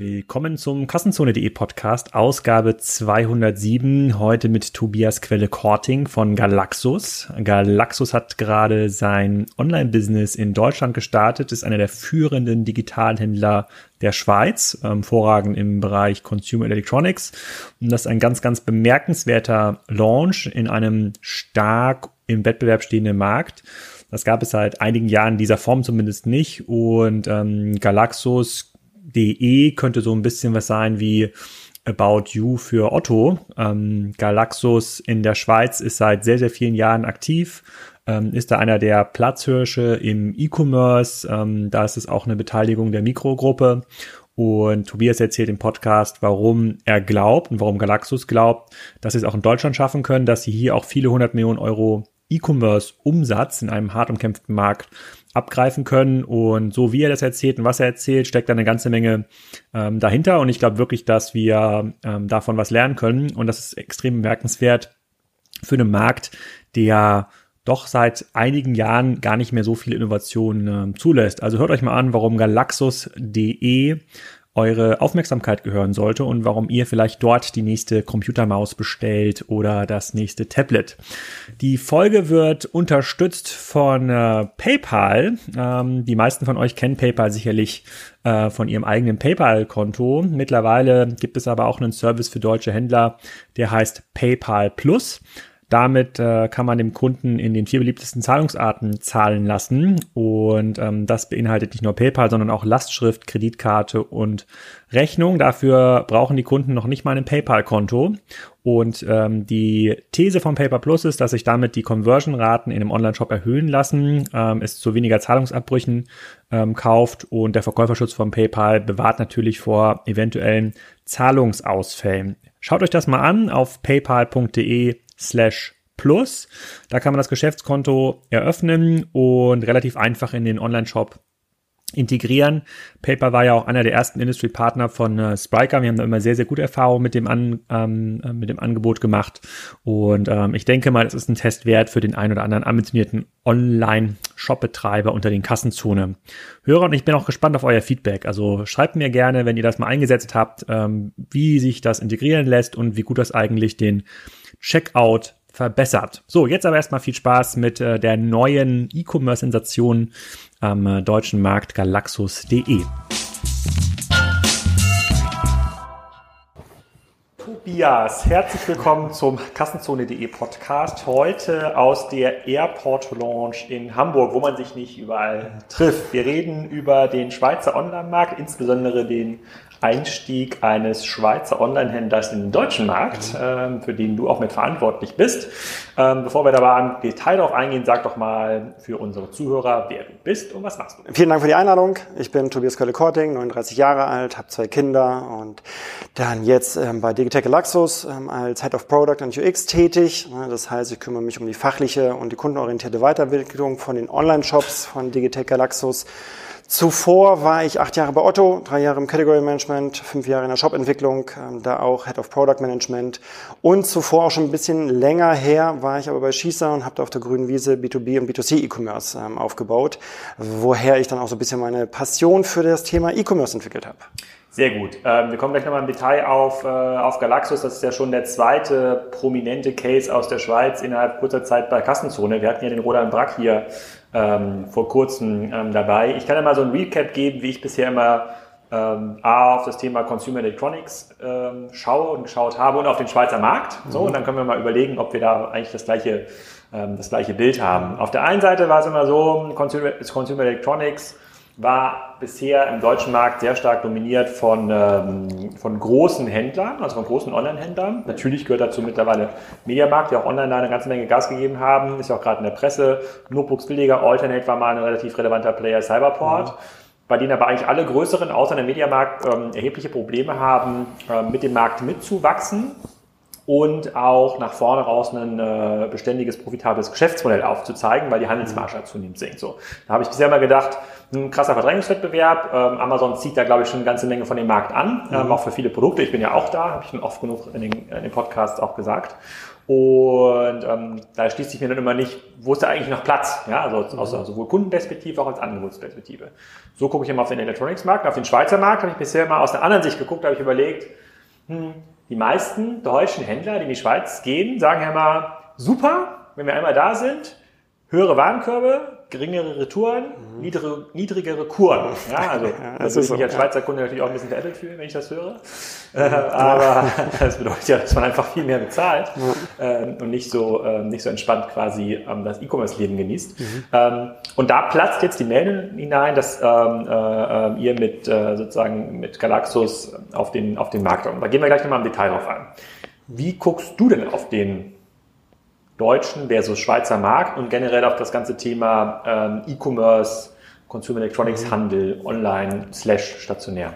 Willkommen zum Kassenzone.de Podcast, Ausgabe 207. Heute mit Tobias Quelle Korting von Galaxus. Galaxus hat gerade sein Online-Business in Deutschland gestartet, ist einer der führenden Digitalhändler der Schweiz, ähm, vorragend im Bereich Consumer Electronics. Und das ist ein ganz, ganz bemerkenswerter Launch in einem stark im Wettbewerb stehenden Markt. Das gab es seit einigen Jahren in dieser Form zumindest nicht. Und ähm, Galaxus.de könnte so ein bisschen was sein wie About You für Otto. Ähm, Galaxus in der Schweiz ist seit sehr, sehr vielen Jahren aktiv, ähm, ist da einer der Platzhirsche im E-Commerce. Ähm, da ist es auch eine Beteiligung der Mikrogruppe. Und Tobias erzählt im Podcast, warum er glaubt und warum Galaxus glaubt, dass sie es auch in Deutschland schaffen können, dass sie hier auch viele hundert Millionen Euro E-Commerce-Umsatz in einem hart umkämpften Markt abgreifen können. Und so wie er das erzählt und was er erzählt, steckt da eine ganze Menge ähm, dahinter. Und ich glaube wirklich, dass wir ähm, davon was lernen können. Und das ist extrem bemerkenswert für einen Markt, der doch seit einigen Jahren gar nicht mehr so viele Innovationen äh, zulässt. Also hört euch mal an, warum Galaxus.de eure Aufmerksamkeit gehören sollte und warum ihr vielleicht dort die nächste Computermaus bestellt oder das nächste Tablet. Die Folge wird unterstützt von äh, PayPal. Ähm, die meisten von euch kennen PayPal sicherlich äh, von ihrem eigenen PayPal-Konto. Mittlerweile gibt es aber auch einen Service für deutsche Händler, der heißt PayPal Plus. Damit äh, kann man dem Kunden in den vier beliebtesten Zahlungsarten zahlen lassen. Und ähm, das beinhaltet nicht nur PayPal, sondern auch Lastschrift, Kreditkarte und Rechnung. Dafür brauchen die Kunden noch nicht mal ein PayPal-Konto. Und ähm, die These von PayPal Plus ist, dass sich damit die Conversion-Raten in einem Online-Shop erhöhen lassen, ähm, es zu weniger Zahlungsabbrüchen ähm, kauft und der Verkäuferschutz von PayPal bewahrt natürlich vor eventuellen Zahlungsausfällen. Schaut euch das mal an auf paypal.de slash plus. Da kann man das Geschäftskonto eröffnen und relativ einfach in den Online-Shop integrieren. Paper war ja auch einer der ersten Industry-Partner von äh, Spriker. Wir haben da immer sehr, sehr gute Erfahrungen mit dem, An, ähm, äh, mit dem Angebot gemacht. Und ähm, ich denke mal, es ist ein Test wert für den einen oder anderen ambitionierten Online-Shop-Betreiber unter den Kassenzone. Hörer und ich bin auch gespannt auf euer Feedback. Also schreibt mir gerne, wenn ihr das mal eingesetzt habt, ähm, wie sich das integrieren lässt und wie gut das eigentlich den Checkout verbessert. So, jetzt aber erstmal viel Spaß mit äh, der neuen E-Commerce-Sensation am äh, deutschen Markt galaxus.de. Tobias, herzlich willkommen zum Kassenzone.de Podcast. Heute aus der Airport Lounge in Hamburg, wo man sich nicht überall trifft. Wir reden über den Schweizer Online-Markt, insbesondere den Einstieg eines Schweizer Online-Händlers in den deutschen Markt, ähm, für den du auch mit verantwortlich bist. Ähm, bevor wir dabei im Detail darauf eingehen, sag doch mal für unsere Zuhörer, wer du bist und was machst du. Vielen Dank für die Einladung. Ich bin Tobias Kölle-Korting, 39 Jahre alt, habe zwei Kinder und dann jetzt ähm, bei Digitech Laxus ähm, als Head of Product und UX tätig. Das heißt, ich kümmere mich um die fachliche und die kundenorientierte Weiterentwicklung von den Online-Shops von Digitech Galaxus. Zuvor war ich acht Jahre bei Otto, drei Jahre im Category Management, fünf Jahre in der Shop-Entwicklung, ähm, da auch Head of Product Management. Und zuvor auch schon ein bisschen länger her war ich aber bei Schießer und habe da auf der grünen Wiese B2B und B2C E-Commerce ähm, aufgebaut, woher ich dann auch so ein bisschen meine Passion für das Thema E-Commerce entwickelt habe. Sehr gut. Ähm, wir kommen gleich nochmal im Detail auf, äh, auf Galaxus. Das ist ja schon der zweite prominente Case aus der Schweiz innerhalb kurzer Zeit bei Kassenzone. Wir hatten ja den Roland Brack hier ähm, vor kurzem ähm, dabei. Ich kann ja mal so ein Recap geben, wie ich bisher immer ähm, A, auf das Thema Consumer Electronics ähm, schaue und geschaut habe und auf den Schweizer Markt. So, mhm. und dann können wir mal überlegen, ob wir da eigentlich das gleiche, ähm, das gleiche Bild haben. Auf der einen Seite war es immer so, Consumer, Consumer Electronics war bisher im deutschen Markt sehr stark dominiert von, ähm, von großen Händlern, also von großen Online-Händlern. Natürlich gehört dazu mittlerweile Mediamarkt, die auch online eine ganze Menge Gas gegeben haben, ist ja auch gerade in der Presse. Notebooks billiger, Alternate war mal ein relativ relevanter Player, Cyberport. Mhm. Bei denen aber eigentlich alle größeren, außer der Mediamarkt, ähm, erhebliche Probleme haben, ähm, mit dem Markt mitzuwachsen und auch nach vorne raus ein äh, beständiges, profitables Geschäftsmodell aufzuzeigen, weil die Handelsmarge halt zunehmend sinkt. So, da habe ich bisher mal gedacht, ein krasser Verdrängungswettbewerb. Ähm, Amazon zieht da, glaube ich, schon eine ganze Menge von dem Markt an, ähm, mhm. auch für viele Produkte. Ich bin ja auch da, habe ich schon oft genug in den, in den Podcasts auch gesagt. Und ähm, da schließt sich mir dann immer nicht, wo ist da eigentlich noch Platz? Ja, also aus mhm. sowohl Kundenperspektive auch als Angebotsperspektive. So gucke ich immer auf den Electronics-Markt. Auf den Schweizer Markt habe ich bisher mal aus der anderen Sicht geguckt, habe ich überlegt, hm, die meisten deutschen Händler, die in die Schweiz gehen, sagen ja immer, super, wenn wir einmal da sind, höhere Warenkörbe, geringere Retouren, mhm. niedrigere, niedrigere Kuren. Ja, also ja, das würde ich mich als Schweizer Kunde natürlich auch ein bisschen veräppelt fühlen, wenn ich das höre. Äh, aber das bedeutet ja, dass man einfach viel mehr bezahlt ja. äh, und nicht so, äh, nicht so entspannt quasi ähm, das E-Commerce-Leben genießt. Mhm. Ähm, und da platzt jetzt die Meldung hinein, dass ähm, äh, ihr mit äh, sozusagen mit Galaxus auf den, auf den Markt kommt. Da gehen wir gleich nochmal im Detail drauf an. Wie guckst du denn auf den deutschen versus Schweizer Markt und generell auf das ganze Thema ähm, E-Commerce, Consumer Electronics mhm. Handel, online slash stationär.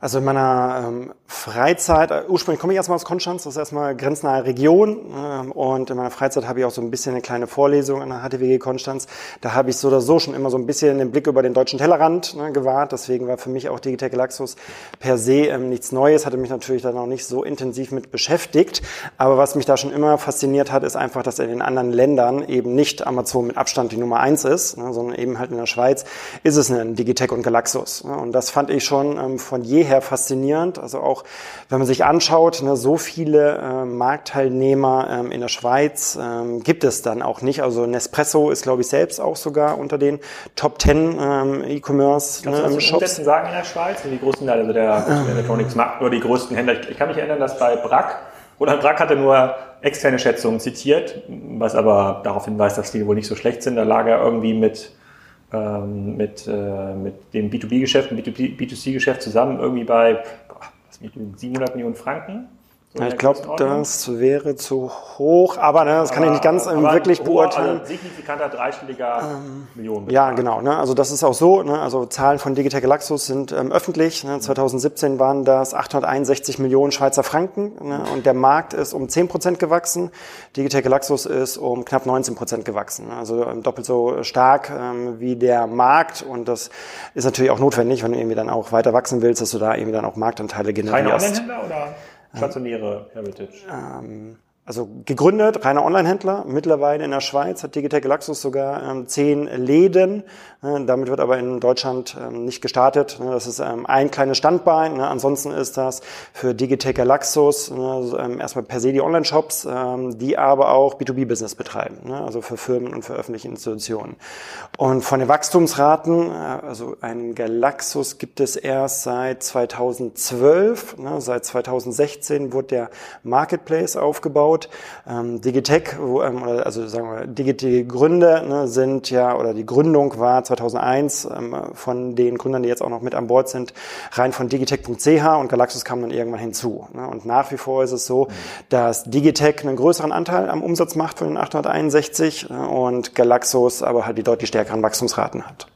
Also in meiner ähm, Freizeit, äh, ursprünglich komme ich erstmal aus Konstanz, das ist erstmal grenznahe Region ähm, und in meiner Freizeit habe ich auch so ein bisschen eine kleine Vorlesung an der HTWG Konstanz. Da habe ich so oder so schon immer so ein bisschen den Blick über den deutschen Tellerrand ne, gewahrt, deswegen war für mich auch Digitech Laxus per se ähm, nichts Neues, hatte mich natürlich dann auch nicht so intensiv mit beschäftigt, aber was mich da schon immer fasziniert hat, ist einfach, dass in den anderen Ländern eben nicht Amazon mit Abstand die Nummer eins ist, ne, sondern eben halt in der Schweiz ist es ein Digitech und Galaxus ne, und das fand ich schon ähm, von jeher jeher faszinierend. Also auch, wenn man sich anschaut, ne, so viele äh, Marktteilnehmer ähm, in der Schweiz ähm, gibt es dann auch nicht. Also Nespresso ist, glaube ich, selbst auch sogar unter den Top 10 ähm, E-Commerce Kannst ne, du das Shops. sagen in der Schweiz? Die großen, also der, der Electronics Markt, nur die größten Händler. Ich, ich kann mich erinnern, dass bei Brack, Roland Brack hatte nur externe Schätzungen zitiert, was aber darauf hinweist, dass die wohl nicht so schlecht sind. Da lag er irgendwie mit ähm, mit, äh, mit dem B2B-Geschäft, B2C-Geschäft zusammen irgendwie bei boah, 700 Millionen Franken so ich glaube, das wäre zu hoch, aber ne, das aber, kann ich nicht ganz wirklich beurteilen. Also signifikanter dreistelliger ähm, Millionen. Ja, genau. Ne, also das ist auch so. Ne, also Zahlen von Digitech Galaxus sind ähm, öffentlich. Ne, 2017 waren das 861 Millionen Schweizer Franken ne, und der Markt ist um 10 Prozent gewachsen. Digitech Galaxus ist um knapp 19 Prozent gewachsen. Also ähm, doppelt so stark ähm, wie der Markt und das ist natürlich auch notwendig, wenn du irgendwie dann auch weiter wachsen willst, dass du da irgendwie dann auch Marktanteile generierst. Keine Online-Händler oder? Stationäre Heritage. Ähm, also gegründet, reiner Online-Händler, mittlerweile in der Schweiz, hat Digitech Galaxus sogar ähm, zehn Läden. Äh, damit wird aber in Deutschland ähm, nicht gestartet. Ne, das ist ähm, ein kleines Standbein. Ne, ansonsten ist das für Digitech Galaxus ne, ähm, erstmal per se die Online-Shops, ähm, die aber auch B2B-Business betreiben, ne, also für Firmen und für öffentliche Institutionen. Und von den Wachstumsraten, äh, also ein Galaxus gibt es erst seit 2012. Ne, seit 2016 wurde der Marketplace aufgebaut aufgebaut. Ähm, Digitech, wo, ähm, also sagen wir, Digitech Gründe ne, sind ja, oder die Gründung war 2001 ähm, von den Gründern, die jetzt auch noch mit an Bord sind, rein von digitech.ch und Galaxus kam dann irgendwann hinzu. Ne? Und nach wie vor ist es so, dass Digitech einen größeren Anteil am Umsatz macht von den 861 äh, und Galaxus aber halt die deutlich stärkeren Wachstumsraten hat.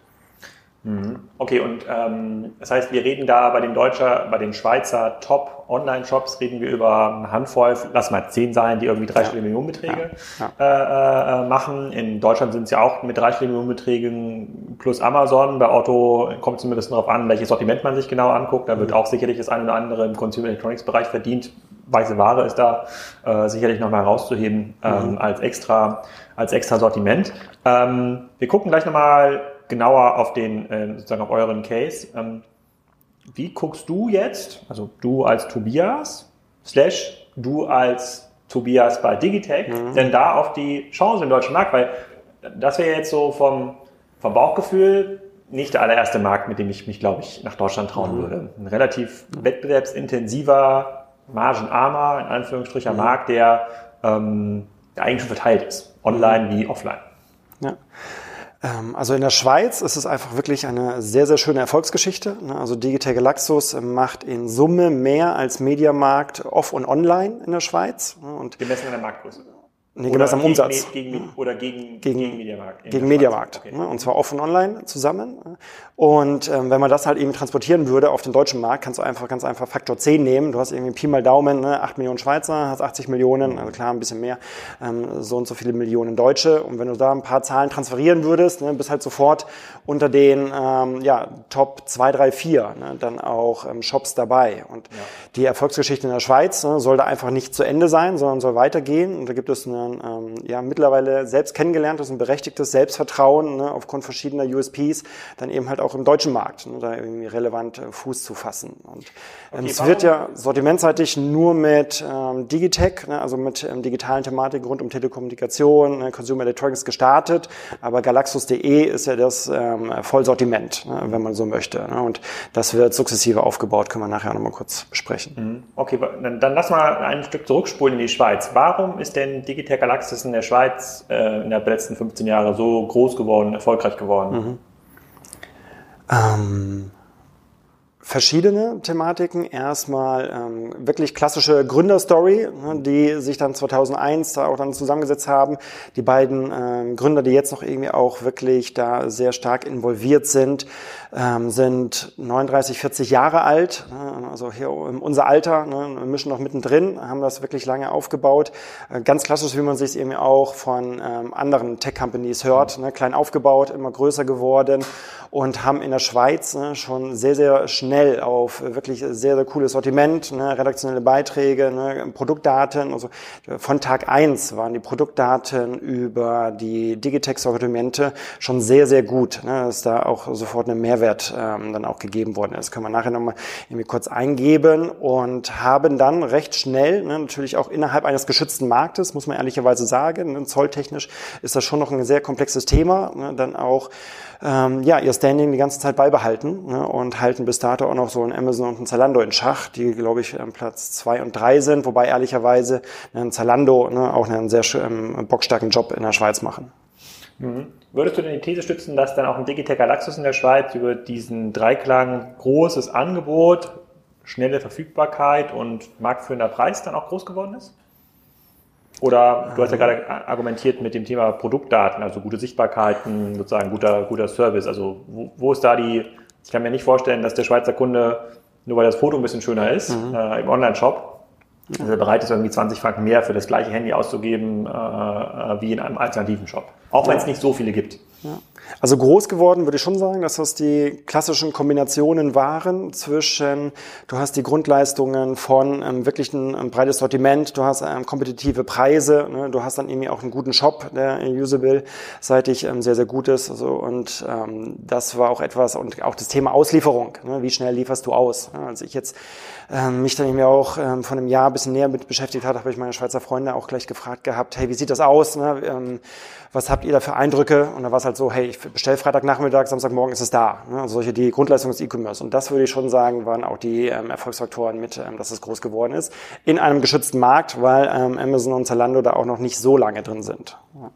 Mhm. Okay, und ähm, das heißt, wir reden da bei den Deutscher, bei den Schweizer Top-Online-Shops reden wir über eine Handvoll, lass mal zehn sein, die irgendwie dreistellige ja. Millionenbeträge ja. Ja. Äh, äh, machen. In Deutschland sind es ja auch mit dreistelligen Millionenbeträgen plus Amazon. Bei Auto kommt es zumindest darauf an, welches Sortiment man sich genau anguckt. Da wird mhm. auch sicherlich das eine oder andere im Consumer Electronics Bereich verdient. Weiße Ware ist da äh, sicherlich nochmal herauszuheben ähm, mhm. als extra als extra Sortiment. Ähm, wir gucken gleich nochmal genauer auf den, äh, sozusagen auf euren Case. Ähm, wie guckst du jetzt, also du als Tobias, slash du als Tobias bei Digitech, mhm. denn da auf die Chance im deutschen Markt? Weil das wäre jetzt so vom, vom Bauchgefühl nicht der allererste Markt, mit dem ich mich, glaube ich, nach Deutschland trauen mhm. würde. Ein relativ wettbewerbsintensiver, margenarmer, in Anführungsstrichen, mhm. Markt, der, ähm, der eigentlich schon verteilt ist. Online mhm. wie offline. Ja. Ähm, also in der Schweiz ist es einfach wirklich eine sehr, sehr schöne Erfolgsgeschichte. Ne? Also Digital Galaxus macht in Summe mehr als Mediamarkt off und online in der Schweiz. Ne? Und Gemessen an der Marktgröße. Nee, gemessen am Umsatz. Gegen, oder gegen, gegen, gegen Mediamarkt. Gegen Mediamarkt. Okay. Ne? Und zwar offen online zusammen. Und ähm, wenn man das halt eben transportieren würde auf den deutschen Markt, kannst du einfach ganz einfach Faktor 10 nehmen. Du hast irgendwie Pi mal Daumen, ne? 8 Millionen Schweizer, hast 80 Millionen, also klar ein bisschen mehr, ähm, so und so viele Millionen Deutsche. Und wenn du da ein paar Zahlen transferieren würdest, ne, bist halt sofort unter den ähm, ja, Top 2, 3, 4 ne, dann auch ähm, Shops dabei. Und ja. die Erfolgsgeschichte in der Schweiz ne, soll da einfach nicht zu Ende sein, sondern soll weitergehen. Und da gibt es ein ähm, ja, mittlerweile selbst kennengelerntes und berechtigtes Selbstvertrauen ne, aufgrund verschiedener USPs, dann eben halt auch im deutschen Markt, ne, da irgendwie relevant äh, Fuß zu fassen. Und ähm, okay, es wird ja sortimentseitig nur mit ähm, Digitech, ne, also mit ähm, digitalen Thematiken rund um Telekommunikation, ne, Consumer Electronics gestartet, aber Galaxus.de ist ja das ähm, Vollsortiment, ne, wenn man so möchte. Ne, und das wird sukzessive aufgebaut, können wir nachher nochmal kurz besprechen. Mhm. Okay, dann, dann lass mal ein Stück zurückspulen in die Schweiz. Warum ist denn Digitech Galaxus in der Schweiz äh, in der letzten 15 Jahre so groß geworden, erfolgreich geworden? Mhm. Ähm, verschiedene Thematiken. Erstmal ähm, wirklich klassische Gründerstory, ne, die sich dann 2001 da auch dann zusammengesetzt haben. Die beiden ähm, Gründer, die jetzt noch irgendwie auch wirklich da sehr stark involviert sind, ähm, sind 39, 40 Jahre alt, ne, also hier unser Alter, ne, mischen noch mittendrin, haben das wirklich lange aufgebaut. Äh, ganz klassisch, wie man sich irgendwie auch von ähm, anderen Tech-Companies hört, ne, klein aufgebaut, immer größer geworden und haben in der Schweiz ne, schon sehr, sehr schnell auf wirklich sehr, sehr cooles Sortiment, ne, redaktionelle Beiträge, ne, Produktdaten. Also von Tag eins waren die Produktdaten über die Digitex-Sortimente schon sehr, sehr gut, ne, dass da auch sofort ein Mehrwert ähm, dann auch gegeben worden ist. Können wir nachher nochmal irgendwie kurz eingeben und haben dann recht schnell, ne, natürlich auch innerhalb eines geschützten Marktes, muss man ehrlicherweise sagen, ne, zolltechnisch ist das schon noch ein sehr komplexes Thema, ne, dann auch ähm, ja, ihr Standing die ganze Zeit beibehalten ne, und halten bis dato auch noch so ein Amazon und ein Zalando in Schach, die, glaube ich, am Platz zwei und drei sind, wobei ehrlicherweise ein Zalando ne, auch einen sehr schönen, bockstarken Job in der Schweiz machen. Mhm. Würdest du denn die These stützen, dass dann auch ein Digitech Galaxus in der Schweiz über diesen Dreiklang großes Angebot, schnelle Verfügbarkeit und marktführender Preis dann auch groß geworden ist? Oder du hast ja gerade argumentiert mit dem Thema Produktdaten, also gute Sichtbarkeiten, sozusagen guter, guter Service. Also wo, wo ist da die, ich kann mir nicht vorstellen, dass der Schweizer Kunde, nur weil das Foto ein bisschen schöner ist, mhm. äh, im Online-Shop, also bereit ist, irgendwie 20 Franken mehr für das gleiche Handy auszugeben, äh, äh wie in einem alternativen Shop. Auch wenn es nicht so viele gibt. Ja. Also groß geworden würde ich schon sagen, dass das die klassischen Kombinationen waren zwischen, du hast die Grundleistungen von ähm, wirklich ein, ein, breites Sortiment, du hast ähm, kompetitive Preise, ne, du hast dann irgendwie auch einen guten Shop, der usable seitig ähm, sehr, sehr gut ist. Also, und ähm, das war auch etwas, und auch das Thema Auslieferung, ne, wie schnell lieferst du aus? Ja, als ich jetzt ähm, mich dann eben auch ähm, von einem Jahr ein bisschen näher mit beschäftigt hat, habe ich meine Schweizer Freunde auch gleich gefragt gehabt, hey, wie sieht das aus? Ne? Ähm, was habt ihr da für Eindrücke? Und da war es halt so, hey, ich bestelle Freitagnachmittag, Samstagmorgen ist es da. Ne? Also solche die Grundleistung des E-Commerce. Und das würde ich schon sagen, waren auch die ähm, Erfolgsfaktoren mit, ähm, dass es groß geworden ist. In einem geschützten Markt, weil ähm, Amazon und Zalando da auch noch nicht so lange drin sind. Ja.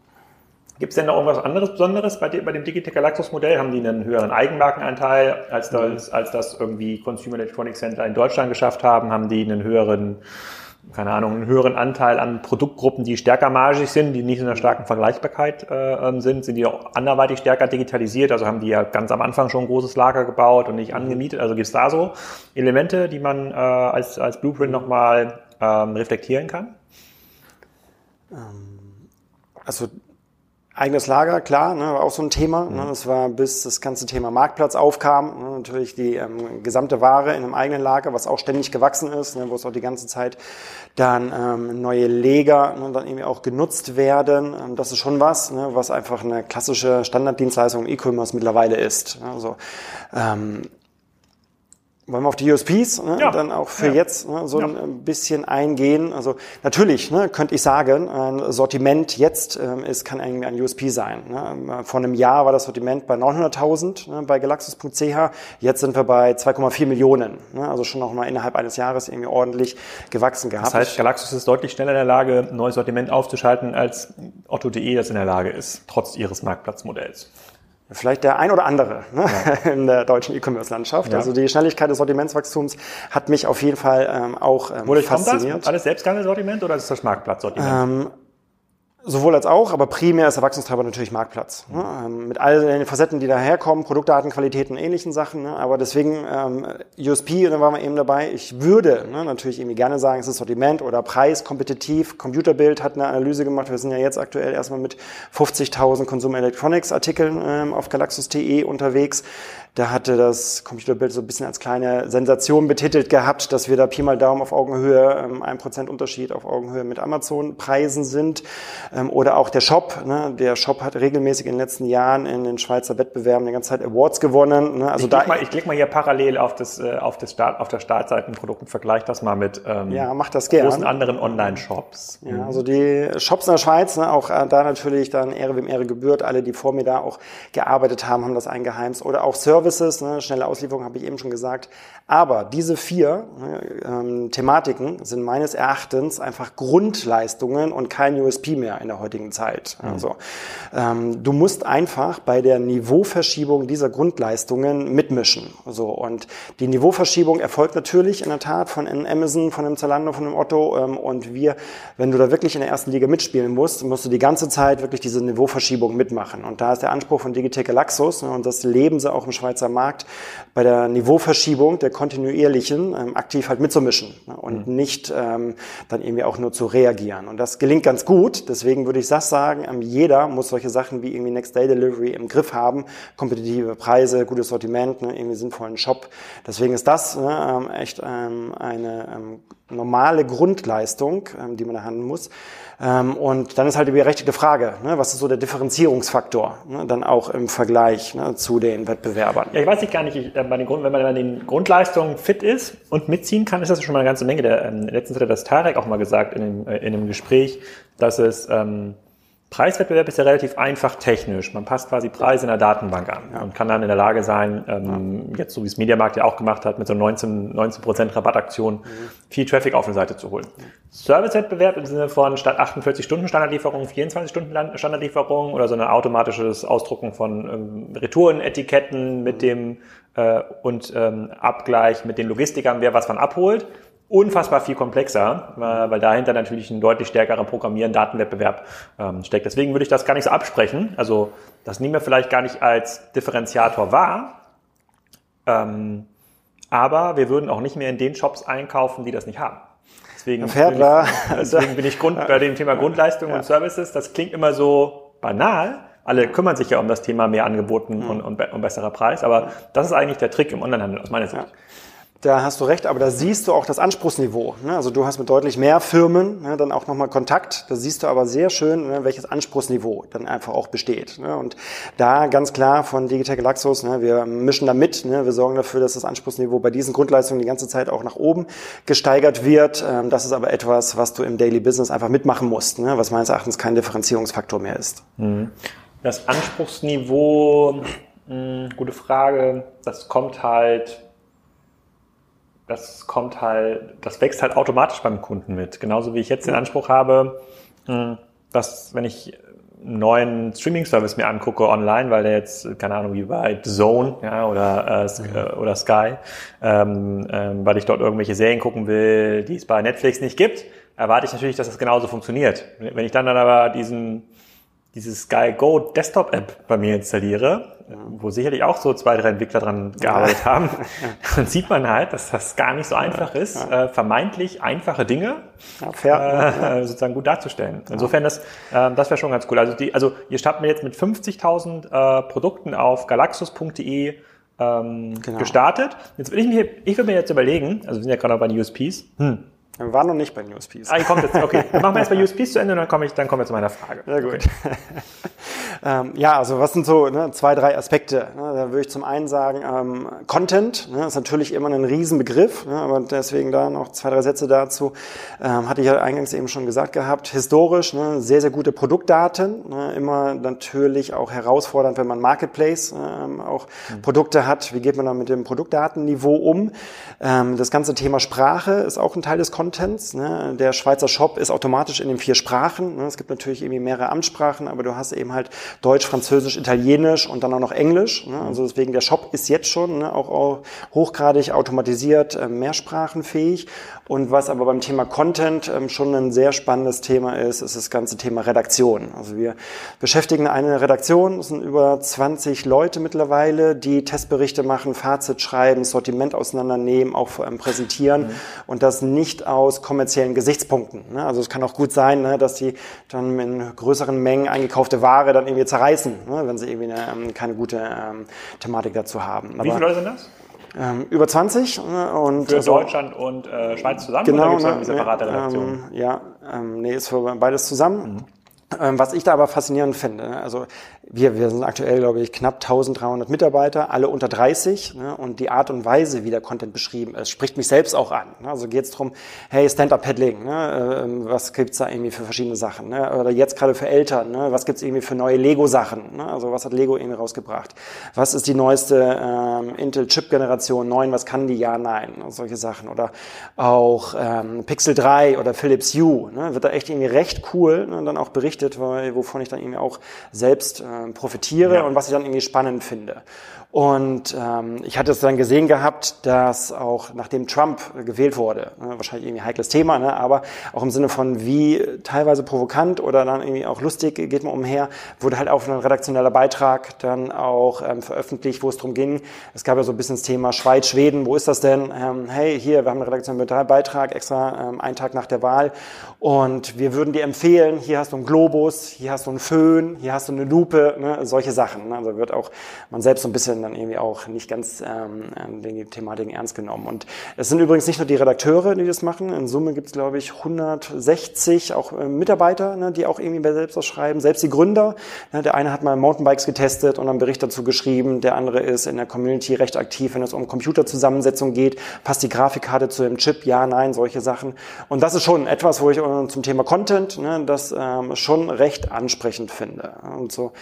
Gibt es denn noch irgendwas anderes Besonderes bei, dem Digitech Galaxus Modell? Haben die einen höheren Eigenmarkenanteil, als das, als das irgendwie Consumer Electronics Center in Deutschland geschafft haben? Haben die einen höheren, keine Ahnung, einen höheren Anteil an Produktgruppen, die stärker margig sind, die nicht in einer starken Vergleichbarkeit äh, ähm, sind? Sind die auch anderweitig stärker digitalisiert? Also haben die ja ganz am Anfang schon ein großes Lager gebaut und nicht angemietet? Also gibt es da so Elemente, die man äh, als, als Blueprint nochmal ähm, reflektieren kann? Ähm, also Eigenes Lager, klar, ne, war auch so ein Thema. Ne, mhm. das war bis das ganze Thema Marktplatz aufkam. Ne, natürlich die ähm, gesamte Ware in einem eigenen Lager, was auch ständig gewachsen ist, ne, wo es auch die ganze Zeit dann ähm, neue Leger ne, dann irgendwie auch genutzt werden. Ähm, das ist schon was, ne, was einfach eine klassische Standarddienstleistung E-Commerce mittlerweile ist. Ne, also ähm, wollen wir auf die USPs ne, ja. dann auch für ja. jetzt ne, so ja. ein bisschen eingehen. Also natürlich ne, könnte ich sagen, ein Sortiment jetzt ähm, ist kann irgendwie ein USP sein. Ne. Vor einem Jahr war das Sortiment bei 900.000 ne, bei galaxus.ch. Jetzt sind wir bei 2,4 Millionen. Ne, also schon noch mal innerhalb eines Jahres irgendwie ordentlich gewachsen gehabt. Das heißt, Galaxus ist deutlich schneller in der Lage, neues Sortiment aufzuschalten, als Otto.de das in der Lage ist, trotz ihres Marktplatzmodells. Vielleicht der ein oder andere ne, ja. in der deutschen E-Commerce-Landschaft. Ja. Also die Schnelligkeit des Sortimentswachstums hat mich auf jeden Fall ähm, auch ähm, Wodurch fasziniert. Kommt das? Alles Selbstgangelsortiment oder ist das Marktplatzsortiment? Ähm, Sowohl als auch, aber primär ist der natürlich Marktplatz. Ne? Ähm, mit all den Facetten, die daherkommen, Produktdatenqualitäten, ähnlichen Sachen. Ne? Aber deswegen ähm, USP, da waren wir eben dabei. Ich würde ne, natürlich irgendwie gerne sagen, es ist Sortiment oder Preis, kompetitiv. Computerbild hat eine Analyse gemacht. Wir sind ja jetzt aktuell erstmal mit 50.000 Consumer Electronics Artikeln ähm, auf galaxus.de unterwegs. Da hatte das Computerbild so ein bisschen als kleine Sensation betitelt gehabt, dass wir da Pi mal Daumen auf Augenhöhe, ähm, ein Prozent Unterschied auf Augenhöhe mit Amazon-Preisen sind. Ähm, oder auch der Shop. Ne? Der Shop hat regelmäßig in den letzten Jahren in den Schweizer Wettbewerben die ganze Zeit Awards gewonnen. Ne? Also ich klicke mal, ich klick mal hier parallel auf, das, äh, auf, das Start, auf der Startseite ein Produkt und vergleiche das mal mit ähm, ja, mach das gern. großen anderen Online-Shops. Ja, also die Shops in der Schweiz, ne? auch äh, da natürlich dann Ehre wem Ehre gebührt. Alle, die vor mir da auch gearbeitet haben, haben das eingeheimst. Oder auch Services, ne? schnelle Auslieferung habe ich eben schon gesagt. Aber diese vier ähm, Thematiken sind meines Erachtens einfach Grundleistungen und kein USP mehr in der heutigen Zeit. Mhm. Also ähm, du musst einfach bei der Niveauverschiebung dieser Grundleistungen mitmischen. So und die Niveauverschiebung erfolgt natürlich in der Tat von einem Amazon, von einem Zalando, von einem Otto ähm, und wir, wenn du da wirklich in der ersten Liga mitspielen musst, musst du die ganze Zeit wirklich diese Niveauverschiebung mitmachen. Und da ist der Anspruch von Digitec Galaxus ne, und das leben sie auch im Schweizer Markt bei der Niveauverschiebung der kontinuierlichen ähm, aktiv halt mitzumischen ne, und mhm. nicht ähm, dann irgendwie auch nur zu reagieren. Und das gelingt ganz gut. Deswegen würde ich das sagen, ähm, jeder muss solche Sachen wie irgendwie Next Day Delivery im Griff haben, kompetitive Preise, gutes Sortiment, ne, irgendwie sinnvollen Shop. Deswegen ist das ne, ähm, echt ähm, eine ähm, normale Grundleistung, ähm, die man erhandeln muss. Ähm, und dann ist halt die berechtigte Frage, ne, was ist so der Differenzierungsfaktor, ne, dann auch im Vergleich ne, zu den Wettbewerbern. Ja, ich weiß nicht gar nicht, ich, äh, bei den Grund, wenn man bei den Grundleistungen fit ist und mitziehen kann, ist das schon mal eine ganze Menge. Der, ähm, letztens hat das Tarek auch mal gesagt in dem, äh, in dem Gespräch, dass es ähm, Preiswettbewerb ist ja relativ einfach technisch. Man passt quasi Preise in der Datenbank an ja. und kann dann in der Lage sein, ähm, ja. jetzt so wie es Mediamarkt ja auch gemacht hat, mit so 19, 19 Rabattaktion mhm. viel Traffic auf eine Seite zu holen. Servicewettbewerb im Sinne von statt 48 Stunden Standardlieferung 24 Stunden Standardlieferung oder so ein automatisches Ausdrucken von ähm, Retourenetiketten mit mhm. dem äh, und ähm, Abgleich mit den Logistikern, wer was wann abholt unfassbar viel komplexer, weil dahinter natürlich ein deutlich stärkerer Programmieren, Datenwettbewerb ähm, steckt. Deswegen würde ich das gar nicht so absprechen. Also das nehmen wir vielleicht gar nicht als Differenziator wahr. Ähm, aber wir würden auch nicht mehr in den Shops einkaufen, die das nicht haben. Deswegen, bin ich, deswegen bin ich Grund, bei dem Thema Grundleistung ja. und Services, das klingt immer so banal. Alle kümmern sich ja um das Thema mehr Angeboten mhm. und, und, und besserer Preis, aber das ist eigentlich der Trick im Onlinehandel aus meiner Sicht. Ja. Da hast du recht, aber da siehst du auch das Anspruchsniveau. Ne? Also du hast mit deutlich mehr Firmen ne, dann auch nochmal Kontakt. Da siehst du aber sehr schön, ne, welches Anspruchsniveau dann einfach auch besteht. Und da ganz klar von Digitech Laxus, ne, wir mischen da mit, wir sorgen dafür, dass das Anspruchsniveau bei diesen Grundleistungen die ganze Zeit auch nach oben gesteigert wird. Ähm, das ist aber etwas, was du im Daily Business einfach mitmachen musst, was meines Erachtens kein Differenzierungsfaktor mehr ist. Mhm. Das Anspruchsniveau, hm, gute Frage, das kommt halt das kommt halt, das wächst halt automatisch beim Kunden mit. Genauso wie ich jetzt den Anspruch habe, hm, dass wenn ich einen neuen Streaming-Service mir angucke online, weil der jetzt, keine Ahnung, wie bei Zone ja, oder, äh, oder Sky, ähm, ähm, weil ich dort irgendwelche Serien gucken will, die es bei Netflix nicht gibt, erwarte ich natürlich, dass das genauso funktioniert. Wenn ich dann, dann aber diesen diese Sky Go Desktop App bei mir installiere, wo sicherlich auch so zwei, drei Entwickler dran gearbeitet haben, dann sieht man halt, dass das gar nicht so einfach ist, äh, vermeintlich einfache Dinge äh, sozusagen gut darzustellen. Insofern, das, äh, das wäre schon ganz cool. Also, die, also ihr starten wir jetzt mit 50.000 äh, Produkten auf galaxus.de ähm, genau. gestartet. Jetzt will ich mir, ich will mir jetzt überlegen, also wir sind ja gerade bei den USPs, hm, wir waren noch nicht bei USPs. Ah, kommt jetzt, okay. Dann machen wir jetzt bei USPs zu Ende und dann komme ich, dann kommen wir zu meiner Frage. Sehr gut. Okay. ähm, ja, also was sind so ne, zwei, drei Aspekte? Ne? Da würde ich zum einen sagen, ähm, Content ne, ist natürlich immer ein Riesenbegriff, ne, aber deswegen da noch zwei, drei Sätze dazu. Ähm, hatte ich ja eingangs eben schon gesagt gehabt. Historisch ne, sehr, sehr gute Produktdaten. Ne, immer natürlich auch herausfordernd, wenn man Marketplace ähm, auch mhm. Produkte hat. Wie geht man dann mit dem Produktdatenniveau um? Ähm, das ganze Thema Sprache ist auch ein Teil des Contents Contents. Ne? Der Schweizer Shop ist automatisch in den vier Sprachen. Ne? Es gibt natürlich irgendwie mehrere Amtssprachen, aber du hast eben halt Deutsch, Französisch, Italienisch und dann auch noch Englisch. Ne? Also deswegen der Shop ist jetzt schon ne, auch, auch hochgradig automatisiert, äh, mehrsprachenfähig. Und was aber beim Thema Content ähm, schon ein sehr spannendes Thema ist, ist das ganze Thema Redaktion. Also wir beschäftigen eine Redaktion, es sind über 20 Leute mittlerweile, die Testberichte machen, Fazit schreiben, Sortiment auseinandernehmen, auch ähm, präsentieren mhm. und das nicht aus kommerziellen Gesichtspunkten. Ne? Also es kann auch gut sein, ne, dass die dann in größeren Mengen eingekaufte Ware dann irgendwie zerreißen, ne, wenn sie irgendwie eine, ähm, keine gute ähm, Thematik dazu haben. Wie viele Leute sind das? Ähm, über 20 ne, und für also, Deutschland und äh, Schweiz zusammen genau, oder gibt es eine separate Redaktion? Ähm, ja, ähm, nee, ist für beides zusammen. Mhm. Ähm, was ich da aber faszinierend finde, ne, also wir, wir sind aktuell, glaube ich, knapp 1300 Mitarbeiter, alle unter 30 ne, und die Art und Weise, wie der Content beschrieben ist, spricht mich selbst auch an. Ne, also geht es darum, hey, Stand-Up-Paddling, ne, äh, was gibt's da irgendwie für verschiedene Sachen? Ne, oder jetzt gerade für Eltern, ne, was gibt's irgendwie für neue Lego-Sachen? Ne, also was hat Lego irgendwie rausgebracht? Was ist die neueste ähm, Intel-Chip-Generation 9, was kann die? Ja, nein, solche Sachen. Oder auch ähm, Pixel 3 oder Philips Hue, ne, wird da echt irgendwie recht cool ne, dann auch berichtet berichtet, weil, wovon ich dann irgendwie auch selbst äh, profitiere ja. und was ich dann irgendwie spannend finde. Und ähm, ich hatte es dann gesehen gehabt, dass auch nachdem Trump gewählt wurde, ne, wahrscheinlich irgendwie heikles Thema, ne, aber auch im Sinne von wie teilweise provokant oder dann irgendwie auch lustig geht man umher, wurde halt auch ein redaktioneller Beitrag dann auch ähm, veröffentlicht, wo es darum ging. Es gab ja so ein bisschen das Thema Schweiz, Schweden, wo ist das denn? Ähm, hey, hier, wir haben einen redaktionellen Beitrag extra ähm, einen Tag nach der Wahl und wir würden dir empfehlen, hier hast du einen Globus, hier hast du einen Föhn, hier hast du eine Lupe, ne, solche Sachen. Ne? Also wird auch man selbst so ein bisschen dann irgendwie auch nicht ganz ähm, die Thematiken ernst genommen. Und es sind übrigens nicht nur die Redakteure, die das machen. In Summe gibt es, glaube ich, 160 auch äh, Mitarbeiter, ne, die auch irgendwie bei selbst was schreiben. Selbst die Gründer. Ne, der eine hat mal Mountainbikes getestet und einen Bericht dazu geschrieben. Der andere ist in der Community recht aktiv, wenn es um Computerzusammensetzung geht. Passt die Grafikkarte zu dem Chip? Ja, nein, solche Sachen. Und das ist schon etwas, wo ich äh, zum Thema Content ne, das ähm, schon recht ansprechend finde. Und so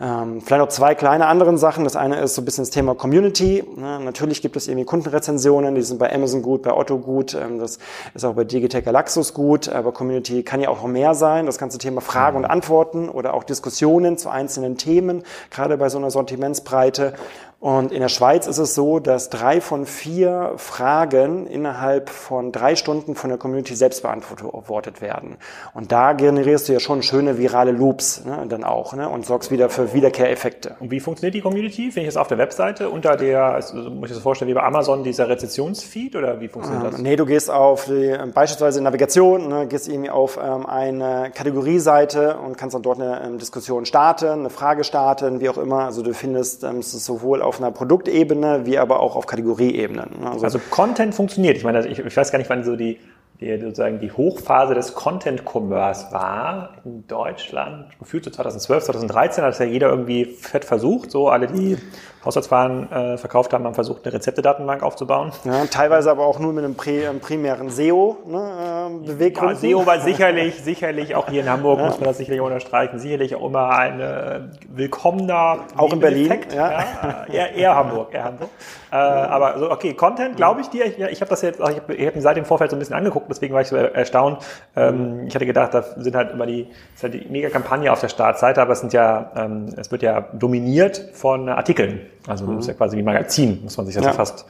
ähm, vielleicht noch zwei kleine andere Sachen. Das eine ist so ein bisschen das Thema Community. Ja, natürlich gibt es irgendwie Kundenrezensionen, die sind bei Amazon gut, bei Otto gut, ähm, das ist auch bei Digitech Galaxus gut, aber Community kann ja auch noch mehr sein. Das ganze Thema Fragen und Antworten oder auch Diskussionen zu einzelnen Themen, gerade bei so einer Sortimentsbreite. Und in der Schweiz ist es so, dass drei von vier Fragen innerhalb von drei Stunden von der Community selbst beantwortet werden. Und da generierst du ja schon schöne virale Loops ne, dann auch ne, und sorgst wieder für Wiederkehreffekte. Und wie funktioniert die Community? Finde ich das auf der Webseite unter der, also, muss ich das vorstellen, wie bei Amazon, dieser Rezessionsfeed oder wie funktioniert ähm, das? Nee, du gehst auf die, beispielsweise Navigation, ne, gehst irgendwie auf ähm, eine Kategorieseite und kannst dann dort eine ähm, Diskussion starten, eine Frage starten, wie auch immer. Also du findest ähm, es sowohl auf auf einer Produktebene wie aber auch auf Kategorieebenen. Also, also Content funktioniert. Ich meine, ich, ich weiß gar nicht, wann so die, die, sozusagen die Hochphase des Content Commerce war in Deutschland, gefühlt so 2012, 2013, hat es ja jeder irgendwie fett versucht, so alle, die Haushaltswaren äh, verkauft haben, haben versucht, eine Rezeptedatenbank aufzubauen. Ja, teilweise aber auch nur mit einem prä, ähm, primären SEO ne, äh. Ja, SEO war sicherlich, sicherlich auch hier in Hamburg ja. muss man das sicherlich unterstreichen, sicherlich auch immer ein äh, willkommener auch in Berlin, Effekt. ja. ja eher, eher Hamburg, eher Hamburg. Äh, aber so okay, Content, glaube ich dir. Ich, ich habe das jetzt, ich habe hab ihn seit dem Vorfeld so ein bisschen angeguckt, deswegen war ich so erstaunt. Ähm, ich hatte gedacht, da sind halt immer die, ist halt die mega Kampagne auf der Startseite, aber es sind ja, ähm, es wird ja dominiert von Artikeln. Also mhm. das ist ja quasi wie Magazin, muss man sich das ja, fast,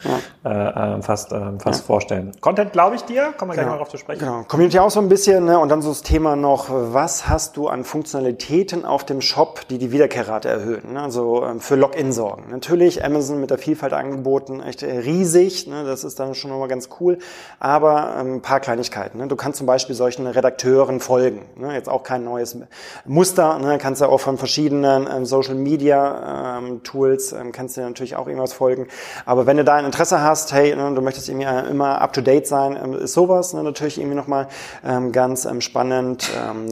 ja. äh, fast, äh, fast ja. vorstellen. Content glaube ich dir, kommen wir gleich genau. mal drauf zu sprechen. Genau. Community auch so ein bisschen ne? und dann so das Thema noch, was hast du an Funktionalitäten auf dem Shop, die die Wiederkehrrate erhöhen? Ne? Also ähm, für Login sorgen. Natürlich Amazon mit der Vielfalt angeboten, echt äh, riesig, ne? das ist dann schon nochmal ganz cool, aber ähm, ein paar Kleinigkeiten. Ne? Du kannst zum Beispiel solchen Redakteuren folgen. Ne? Jetzt auch kein neues Muster, ne? kannst du auch von verschiedenen ähm, Social Media ähm, Tools ähm, kannst dir natürlich auch irgendwas folgen. Aber wenn du da ein Interesse hast, hey, ne, du möchtest irgendwie äh, immer up to date sein, ähm, ist sowas ne, natürlich irgendwie nochmal ähm, ganz ähm, spannend.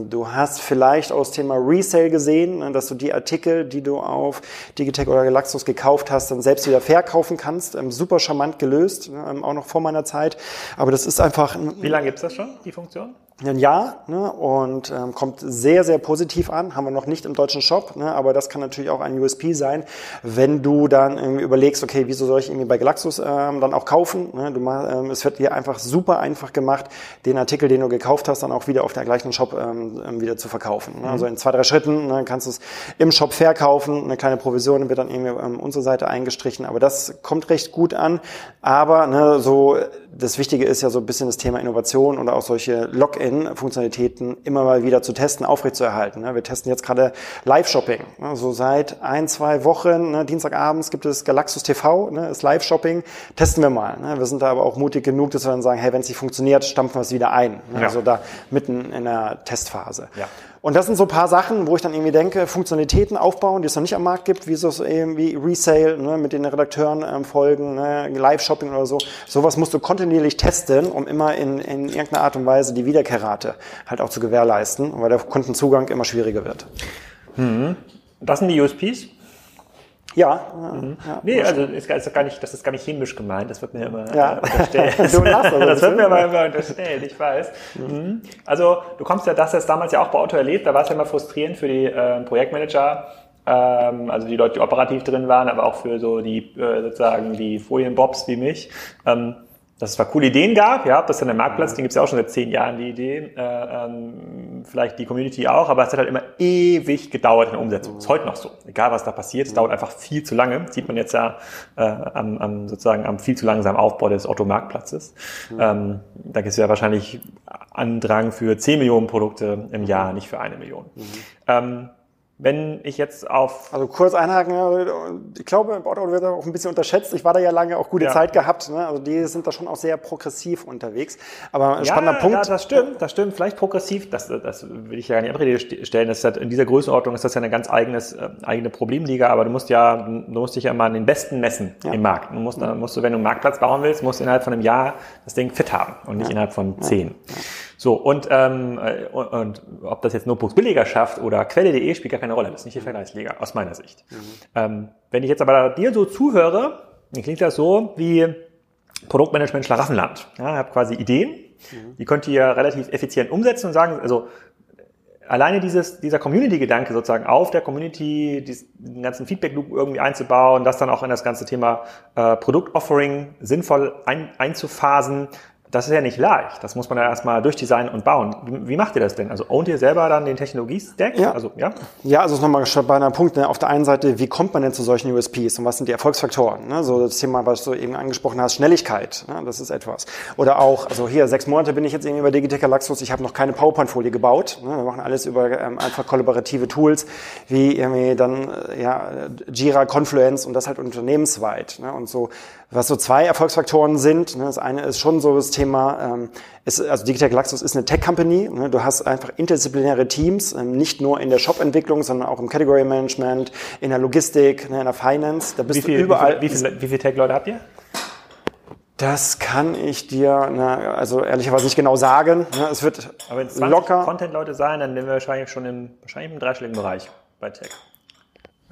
Du hast vielleicht aus Thema Resale gesehen, ne, dass du die Artikel, die du auf Digitech oder Galaxus gekauft hast, dann selbst wieder verkaufen kannst. Super charmant gelöst, auch noch vor meiner Zeit. Aber das ist einfach. Wie lange gibt's das schon, die Funktion? Ein Jahr ne, und ähm, kommt sehr, sehr positiv an. Haben wir noch nicht im deutschen Shop, ne, aber das kann natürlich auch ein USP sein, wenn du dann irgendwie überlegst, okay, wieso soll ich irgendwie bei Galaxus ähm, dann auch kaufen? Ne? Du, ähm, es wird dir einfach super einfach gemacht, den Artikel, den du gekauft hast, dann auch wieder auf der gleichen Shop ähm, ähm wieder zu verkaufen. Ne? Mhm. Also in zwei, drei Schritten ne, kannst du es im Shop verkaufen, eine kleine Provision wird dann irgendwie ähm, unsere Seite eingestrichen, aber das kommt recht gut an. Aber ne, so das Wichtige ist ja so ein bisschen das Thema Innovation oder auch solche Login-Funktionalitäten immer mal wieder zu testen, aufrechtzuerhalten. Ne? Wir testen jetzt gerade Live-Shopping. Ne? So seit ein, zwei Wochen, ne? Dienstagabends gibt es Galaxus TV, ist Live-Shopping. Testen wir mal. Wir sind da aber auch mutig genug, dass wir dann sagen, hey, wenn es nicht funktioniert, stampfen wir es wieder ein. Ja. Also da mitten in der Testphase. Ja. Und das sind so ein paar Sachen, wo ich dann irgendwie denke, Funktionalitäten aufbauen, die es noch nicht am Markt gibt, wie so irgendwie Resale, ne, mit den Redakteuren ähm, folgen, ne, Live-Shopping oder so. Sowas musst du kontinuierlich testen, um immer in, in irgendeiner Art und Weise die Wiederkehrrate halt auch zu gewährleisten, weil der Kundenzugang immer schwieriger wird. Mhm. Das sind die USPs? Ja, mhm. ja. Nee, also ist, ist gar nicht, das ist gar nicht chemisch gemeint, das wird mir immer ja. äh, unterstellt. du lachst, also das wird mir immer, immer unterstellt, ich weiß. Mhm. Also du kommst ja, das jetzt damals ja auch bei Otto erlebt, da war es ja immer frustrierend für die äh, Projektmanager, ähm, also die Leute, die operativ drin waren, aber auch für so die äh, sozusagen die Folienbobs wie mich. Ähm, dass es zwar coole Ideen gab, ja, das ist dann der Marktplatz, den gibt es ja auch schon seit zehn Jahren, die Idee, äh, ähm, vielleicht die Community auch, aber es hat halt immer ewig gedauert in der Umsetzung. Ist heute noch so. Egal was da passiert, es dauert einfach viel zu lange. Das sieht man jetzt ja äh, am, am, sozusagen am viel zu langsamen Aufbau des Otto-Marktplatzes. Mhm. Ähm, da gibt es ja wahrscheinlich Andrang für 10 Millionen Produkte im Jahr, nicht für eine Million. Mhm. Ähm, wenn ich jetzt auf... Also kurz einhaken, ich glaube, Bauauto wird auch ein bisschen unterschätzt. Ich war da ja lange auch gute ja. Zeit gehabt. Ne? Also die sind da schon auch sehr progressiv unterwegs. Aber ein spannender ja, Punkt. Ja, das stimmt, das stimmt. Vielleicht progressiv, das, das will ich ja gar nicht Abrede stellen. Das ist halt, in dieser Größenordnung ist das ja eine ganz eigenes, äh, eigene Problemliga, aber du musst ja, du musst dich ja mal an den Besten messen ja. im Markt. Du musst, musst du, wenn du einen Marktplatz bauen willst, musst du innerhalb von einem Jahr das Ding fit haben und nicht innerhalb von zehn. So, und, ähm, äh, und, und ob das jetzt Notebooks billiger schafft oder Quelle.de spielt gar keine Rolle. Das ist nicht die Vergleichsliga, aus meiner Sicht. Mhm. Ähm, wenn ich jetzt aber dir so zuhöre, dann klingt das so wie Produktmanagement Schlaraffenland. Ja, ich habe quasi Ideen, mhm. die könnt ihr relativ effizient umsetzen und sagen, also alleine dieses, dieser Community-Gedanke sozusagen auf der Community, diesen ganzen Feedback-Loop irgendwie einzubauen, das dann auch in das ganze Thema äh, Produktoffering sinnvoll ein, einzuphasen, das ist ja nicht leicht. Das muss man ja erstmal durchdesignen und bauen. Wie, macht ihr das denn? Also ownt ihr selber dann den Technologie-Stack? Ja. Also, ja? ja, also nochmal bei einem Punkt. Ne? Auf der einen Seite, wie kommt man denn zu solchen USPs und was sind die Erfolgsfaktoren? Ne? So das Thema, was du eben angesprochen hast, Schnelligkeit, ne? das ist etwas. Oder auch, also hier, sechs Monate bin ich jetzt irgendwie bei Digitech Galaxus, ich habe noch keine PowerPoint-Folie gebaut. Ne? Wir machen alles über ähm, einfach kollaborative Tools, wie irgendwie dann äh, ja, Jira, Confluence und das halt unternehmensweit. Ne? Und so was so zwei Erfolgsfaktoren sind. Ne, das eine ist schon so das Thema, ähm, ist, also Digitech Galaxus ist eine Tech-Company. Ne, du hast einfach interdisziplinäre Teams, ähm, nicht nur in der Shop-Entwicklung, sondern auch im Category-Management, in der Logistik, ne, in der Finance. Da bist wie viel, du überall. Wie viele, wie wie viele Tech-Leute habt ihr? Das kann ich dir, ne, also ehrlicherweise nicht genau sagen. Ne, es wird Aber wenn es 20 locker Content-Leute sein, dann sind wir wahrscheinlich schon im, wahrscheinlich im dreistelligen Bereich bei Tech.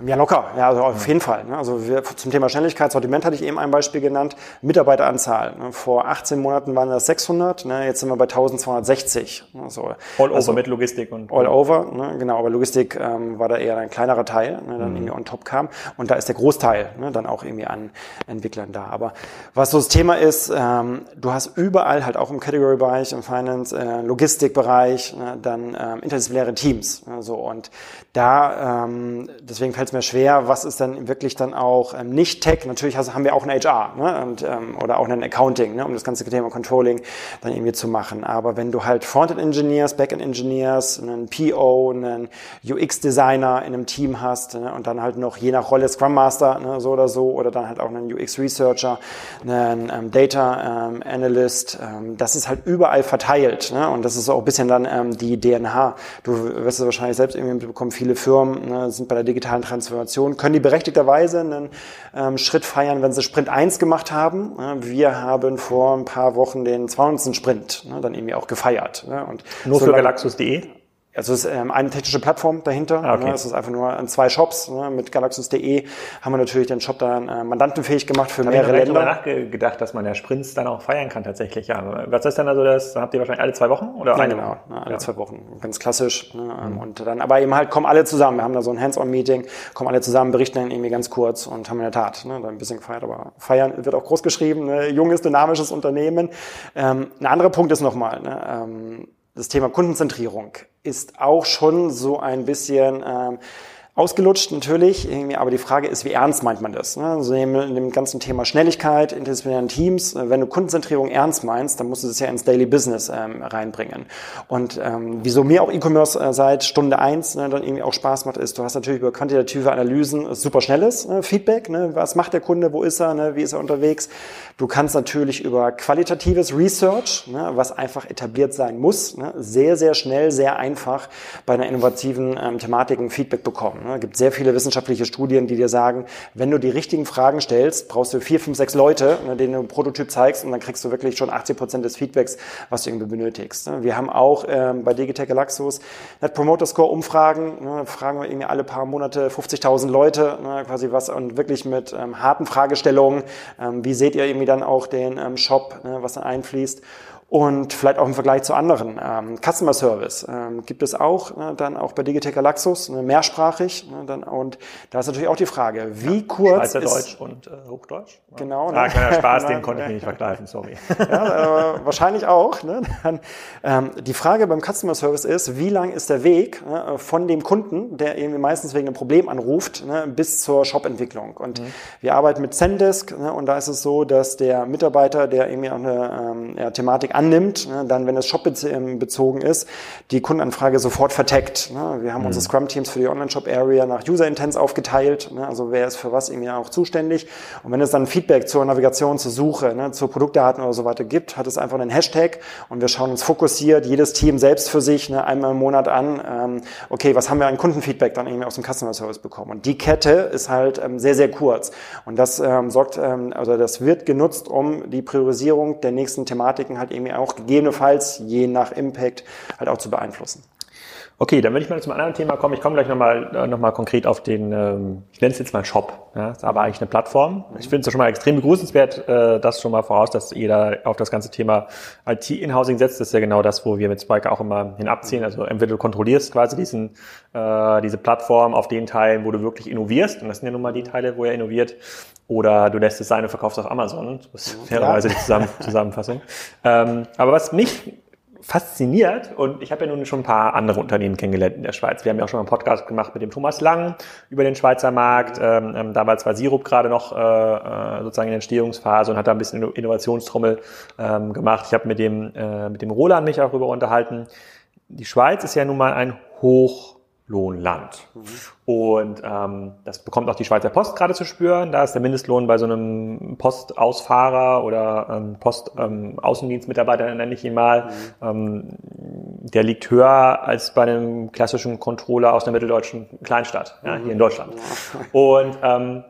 Ja, locker. Ja, also auf jeden Fall. Ne? Also wir, zum Thema Schnelligkeit, Sortiment hatte ich eben ein Beispiel genannt. Mitarbeiteranzahl. Ne? Vor 18 Monaten waren das 600, ne? jetzt sind wir bei 1260. Also, all also, over mit Logistik und... All over, ne? genau. Aber Logistik ähm, war da eher ein kleinerer Teil, ne? dann mhm. irgendwie on top kam. Und da ist der Großteil ne? dann auch irgendwie an Entwicklern da. Aber was so das Thema ist, ähm, du hast überall halt auch im Category-Bereich, im Finance, äh, Logistikbereich, ne? dann ähm, interdisziplinäre Teams. Ne? So. Und da, ähm, deswegen fällt es mir schwer, was ist dann wirklich dann auch ähm, nicht Tech. Natürlich haben wir auch ein HR ne? und, ähm, oder auch ein Accounting, ne? um das ganze Thema Controlling dann irgendwie zu machen. Aber wenn du halt Frontend Engineers, Backend Engineers, einen PO, einen UX Designer in einem Team hast ne? und dann halt noch je nach Rolle Scrum Master ne? so oder so oder dann halt auch einen UX Researcher, einen ähm, Data ähm, ähm, das ist halt überall verteilt ne? und das ist auch ein bisschen dann ähm, die DNH. Du wirst es wahrscheinlich selbst irgendwie bekommen, viele Firmen ne, sind bei der digitalen Transformation, können die berechtigterweise einen ähm, Schritt feiern, wenn sie Sprint 1 gemacht haben. Wir haben vor ein paar Wochen den 200. Sprint ne, dann irgendwie auch gefeiert. Ne, und Nur für Galaxus.de? Also es ist ähm, eine technische Plattform dahinter. Ah, okay. Ne? Es ist einfach nur an zwei Shops. Ne? Mit Galaxus.de haben wir natürlich den Shop dann äh, mandantenfähig gemacht für Hab mehrere ich Länder. Ich habe nachgedacht, dass man ja Sprints dann auch feiern kann tatsächlich. Ja. Was ist dann also das? Habt ihr wahrscheinlich alle zwei Wochen oder ja, eine genau? Ne, alle ja. zwei Wochen. Ganz klassisch. Ne? Mhm. Und dann aber eben halt kommen alle zusammen. Wir haben da so ein Hands-on-Meeting, kommen alle zusammen, berichten dann irgendwie ganz kurz und haben in der Tat ne, ein bisschen gefeiert. Aber feiern wird auch groß geschrieben. Ne? Junges, dynamisches Unternehmen. Ähm, ein anderer Punkt ist nochmal, ne? ähm, das Thema Kundenzentrierung ist auch schon so ein bisschen ähm, ausgelutscht natürlich, aber die Frage ist, wie ernst meint man das? Also in dem ganzen Thema Schnelligkeit, interdisziplinären Teams, wenn du Kundenzentrierung ernst meinst, dann musst du das ja ins Daily Business ähm, reinbringen. Und ähm, wieso mir auch E-Commerce äh, seit Stunde eins ne, dann irgendwie auch Spaß macht, ist, du hast natürlich über quantitative Analysen super schnelles ne, Feedback, ne, was macht der Kunde, wo ist er, ne, wie ist er unterwegs. Du kannst natürlich über qualitatives Research, ne, was einfach etabliert sein muss, ne, sehr, sehr schnell, sehr einfach bei einer innovativen ähm, Thematiken Feedback bekommen. Es gibt sehr viele wissenschaftliche Studien, die dir sagen, wenn du die richtigen Fragen stellst, brauchst du vier, fünf, sechs Leute, ne, denen du einen Prototyp zeigst und dann kriegst du wirklich schon 80 Prozent des Feedbacks, was du irgendwie benötigst. Ne. Wir haben auch ähm, bei Digitech Galaxus Net Promoter Score Umfragen, ne, fragen wir irgendwie alle paar Monate 50.000 Leute, ne, quasi was und wirklich mit ähm, harten Fragestellungen, ähm, wie seht ihr irgendwie dann auch den Shop, ne, was dann einfließt und vielleicht auch im Vergleich zu anderen. Ähm, Customer Service ähm, gibt es auch, ne, dann auch bei Digitech Galaxus, ne, mehrsprachig. Ne, dann, und da ist natürlich auch die Frage, wie ja, kurz Schweizer ist... Deutsch und äh, Hochdeutsch. Genau. Ne? Ah, kleiner Spaß, den konnte ich mir nicht vergleichen, sorry. Ja, äh, wahrscheinlich auch. Ne? Dann, ähm, die Frage beim Customer Service ist, wie lang ist der Weg ne, von dem Kunden, der irgendwie meistens wegen einem Problem anruft, ne, bis zur Shop-Entwicklung. Und mhm. wir arbeiten mit Zendesk ne, und da ist es so, dass der Mitarbeiter, der irgendwie auch eine ähm, ja, Thematik annimmt, ne, dann, wenn es shopbezogen ist, die Kundenanfrage sofort verteckt. Ne. Wir haben mhm. unsere Scrum-Teams für die Online-Shop-Area nach User-Intents aufgeteilt, ne, also wer ist für was irgendwie auch zuständig. Und wenn es dann Feedback zur Navigation, zur Suche, ne, zu Produktdaten oder so weiter gibt, hat es einfach einen Hashtag und wir schauen uns fokussiert, jedes Team selbst für sich, ne, einmal im Monat an, ähm, okay, was haben wir an Kundenfeedback dann irgendwie aus dem Customer Service bekommen. Und die Kette ist halt ähm, sehr, sehr kurz. Und das ähm, sorgt, ähm, also das wird genutzt, um die Priorisierung der nächsten Thematiken halt irgendwie irgendwie auch gegebenenfalls je nach Impact halt auch zu beeinflussen. Okay, dann würde ich mal zum anderen Thema kommen. Ich komme gleich nochmal äh, noch mal konkret auf den, ähm, ich nenne es jetzt mal Shop. Ja, ist aber eigentlich eine Plattform. Ich finde es schon mal extrem begrüßenswert, äh, das schon mal voraus, dass jeder auf das ganze Thema IT-Inhousing setzt. Das ist ja genau das, wo wir mit Spike auch immer hinabziehen. Also entweder du kontrollierst quasi diesen, äh, diese Plattform auf den Teilen, wo du wirklich innovierst. Und das sind ja nun mal die Teile, wo er innoviert. Oder du lässt es sein und verkaufst auf Amazon. Das ist fairerweise die Zusammen Zusammenfassung. Ähm, aber was mich fasziniert und ich habe ja nun schon ein paar andere Unternehmen kennengelernt in der Schweiz. Wir haben ja auch schon mal einen Podcast gemacht mit dem Thomas Lang über den Schweizer Markt. Ähm, ähm damals war Sirup gerade noch äh, äh, sozusagen in der Entstehungsphase und hat da ein bisschen Innovationstrommel ähm, gemacht. Ich habe mit dem äh, mit dem Roland mich auch darüber unterhalten. Die Schweiz ist ja nun mal ein hoch Lohnland. Mhm. Und ähm, das bekommt auch die Schweizer Post gerade zu spüren. Da ist der Mindestlohn bei so einem Postausfahrer oder ähm, Postaußendienstmitarbeiter, ähm, nenne ich ihn mal, mhm. ähm, der liegt höher als bei einem klassischen Controller aus einer mitteldeutschen Kleinstadt, ja, mhm. hier in Deutschland. Und ähm,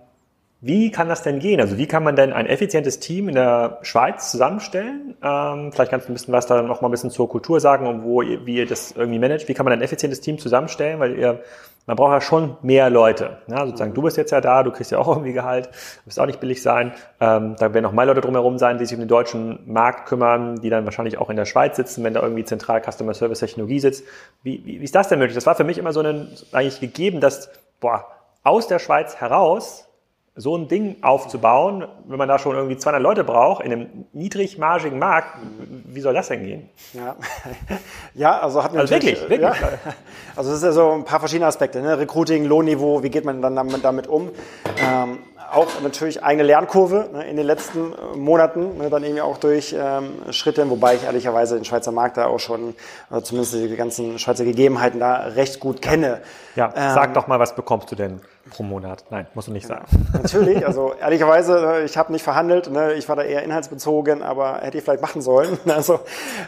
wie kann das denn gehen? Also wie kann man denn ein effizientes Team in der Schweiz zusammenstellen? Ähm, vielleicht kannst du ein bisschen was da noch mal ein bisschen zur Kultur sagen und wo ihr, wie ihr das irgendwie managt. Wie kann man ein effizientes Team zusammenstellen? Weil ihr, man braucht ja schon mehr Leute. Ja, sozusagen, du bist jetzt ja da, du kriegst ja auch irgendwie Gehalt, wirst auch nicht billig sein. Ähm, da werden auch mehr Leute drumherum sein, die sich um den deutschen Markt kümmern, die dann wahrscheinlich auch in der Schweiz sitzen, wenn da irgendwie zentral Customer Service Technologie sitzt. Wie, wie, wie ist das denn möglich? Das war für mich immer so ein, eigentlich gegeben, dass, boah, aus der Schweiz heraus so ein Ding aufzubauen, wenn man da schon irgendwie 200 Leute braucht, in einem niedrigmargigen Markt, wie soll das denn gehen? Ja, ja also hat also wirklich, wirklich. Ja, also es ist ja so ein paar verschiedene Aspekte, ne? Recruiting, Lohnniveau, wie geht man dann damit, um? Ähm, auch natürlich eigene Lernkurve ne, in den letzten äh, Monaten, ne, dann irgendwie auch durch ähm, Schritte, wobei ich ehrlicherweise den Schweizer Markt da auch schon, also zumindest die ganzen Schweizer Gegebenheiten da recht gut kenne. Ja, ähm, sag doch mal, was bekommst du denn? Pro Monat. Nein, musst du nicht sagen. Natürlich, also ehrlicherweise, ne, ich habe nicht verhandelt, ne, ich war da eher inhaltsbezogen, aber hätte ich vielleicht machen sollen. Also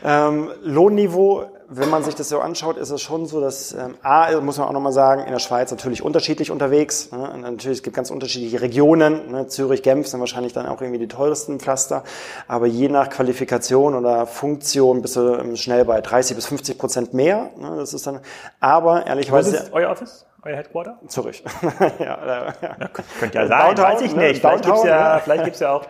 ähm, Lohnniveau wenn man sich das so anschaut, ist es schon so, dass ähm, A, muss man auch nochmal sagen, in der Schweiz natürlich unterschiedlich unterwegs. Ne? natürlich, es gibt ganz unterschiedliche Regionen. Ne? Zürich, Genf sind wahrscheinlich dann auch irgendwie die teuersten Pflaster. Aber je nach Qualifikation oder Funktion bist du ähm, schnell bei 30 bis 50 Prozent mehr. Ne? Das ist dann, aber ehrlicherweise... Was ist euer Office? Euer Headquarter? Zürich. ja, ja. ja, könnte ja sein, Downtown, weiß ich ne? nicht. Vielleicht gibt's ja, vielleicht gibt's ja auch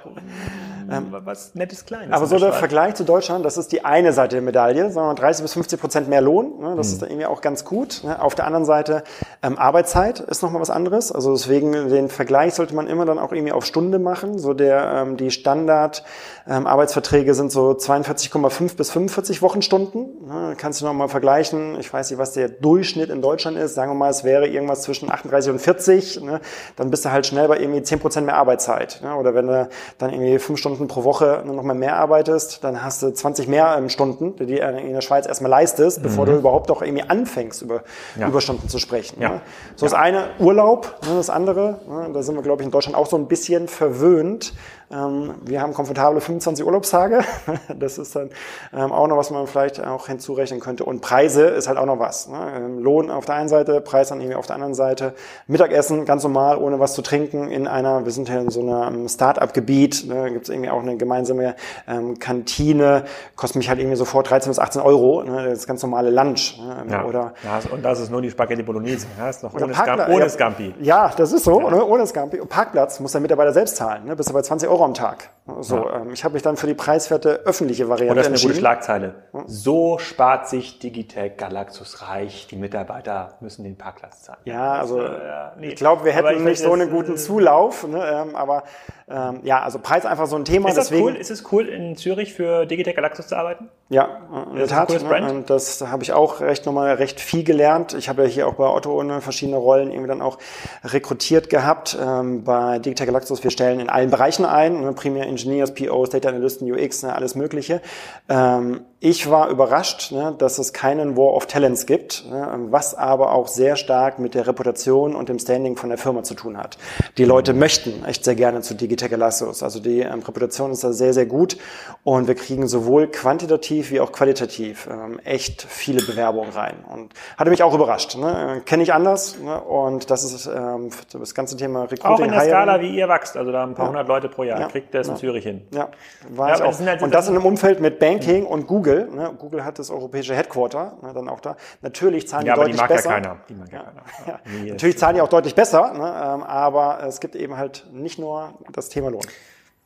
ähm, was nettes Kleines. Aber so der, Vergleich zu Deutschland, das ist die eine Seite der Medaille, sondern 30 bis 50 Prozent mehr Lohn. Ne, das mhm. ist irgendwie auch ganz gut. Ne. Auf der anderen Seite ähm, Arbeitszeit ist nochmal was anderes. Also deswegen den Vergleich sollte man immer dann auch irgendwie auf Stunde machen. So der ähm, die Standard ähm, Arbeitsverträge sind so 42,5 bis 45 Wochenstunden. Ne, kannst du nochmal vergleichen. Ich weiß nicht, was der Durchschnitt in Deutschland ist. Sagen wir mal, es wäre irgendwas zwischen 38 und 40. Ne, dann bist du halt schnell bei irgendwie 10 Prozent mehr Arbeitszeit. Ne, oder wenn du dann irgendwie fünf Stunden Stunden pro Woche noch mal mehr arbeitest, dann hast du 20 mehr ähm, Stunden, die du in der Schweiz erstmal leistest, mhm. bevor du überhaupt auch irgendwie anfängst, über ja. Überstunden zu sprechen. Ja. Ne? So ja. das eine Urlaub, ne, das andere, ne, da sind wir, glaube ich, in Deutschland auch so ein bisschen verwöhnt. Ähm, wir haben komfortable 25 Urlaubstage. Das ist dann ähm, auch noch, was man vielleicht auch hinzurechnen könnte. Und Preise ist halt auch noch was. Ne? Ähm, Lohn auf der einen Seite, Preis dann irgendwie auf der anderen Seite. Mittagessen ganz normal, ohne was zu trinken, in einer, wir sind ja in so einem Start-up-Gebiet, ne? gibt es irgendwie auch eine gemeinsame ähm, Kantine, kostet mich halt irgendwie sofort 13 bis 18 Euro, ne? das ganz normale Lunch. Ne? Ja. Oder, ja, und das ist nur die Spaghetti Bolognese, ja? ist noch ohne, Scampi, ohne Scampi. Ja, das ist so, ja. ne? ohne Scampi. Und Parkplatz muss der Mitarbeiter selbst zahlen, ne? bis er bei 20 Euro am Tag. So, ja. ähm, ich habe mich dann für die preiswerte öffentliche Variante Und das ist eine gute Schlagzeile. So spart sich Digitech Galaxus reich. Die Mitarbeiter müssen den Parkplatz zahlen. Ja, also äh, nee. ich glaube, wir hätten nicht so einen guten äh, Zulauf. Ne, ähm, aber ähm, ja, also Preis einfach so ein Thema. Ist das cool? Ist es cool, in Zürich für Digitech Galaxus zu arbeiten? Ja, in der Tat. Ne, und das habe ich auch recht nochmal recht viel gelernt. Ich habe ja hier auch bei Otto verschiedene Rollen irgendwie dann auch rekrutiert gehabt. Ähm, bei Digitech Galaxus, wir stellen in allen Bereichen ein, ne, primär Engineers, POs, Data Analysten, UX, ne, alles Mögliche. Ähm, ich war überrascht, ne, dass es keinen War of Talents gibt, ne, was aber auch sehr stark mit der Reputation und dem Standing von der Firma zu tun hat. Die Leute möchten echt sehr gerne zu Digitech Elastos. Also die ähm, Reputation ist da sehr, sehr gut und wir kriegen sowohl quantitativ wie auch qualitativ ähm, echt viele Bewerbungen rein. Und hatte mich auch überrascht. Ne? Kenne ich anders ne? und das ist ähm, das ganze Thema Recruiting. Auch in der Skala, wie ihr wächst, also da ein paar ja. hundert Leute pro Jahr, ja. kriegt der es ja. in Zürich hin. Ja, war ja, ich auch. Halt und das in einem Umfeld mit Banking und Google Google, ne, Google hat das europäische Headquarter, ne, dann auch da. Natürlich zahlen ja, die deutlich besser. Ja, keiner. Die mag ja, keiner. Ja. Natürlich zahlen die auch deutlich besser, ne, ähm, aber es gibt eben halt nicht nur das Thema Lohn.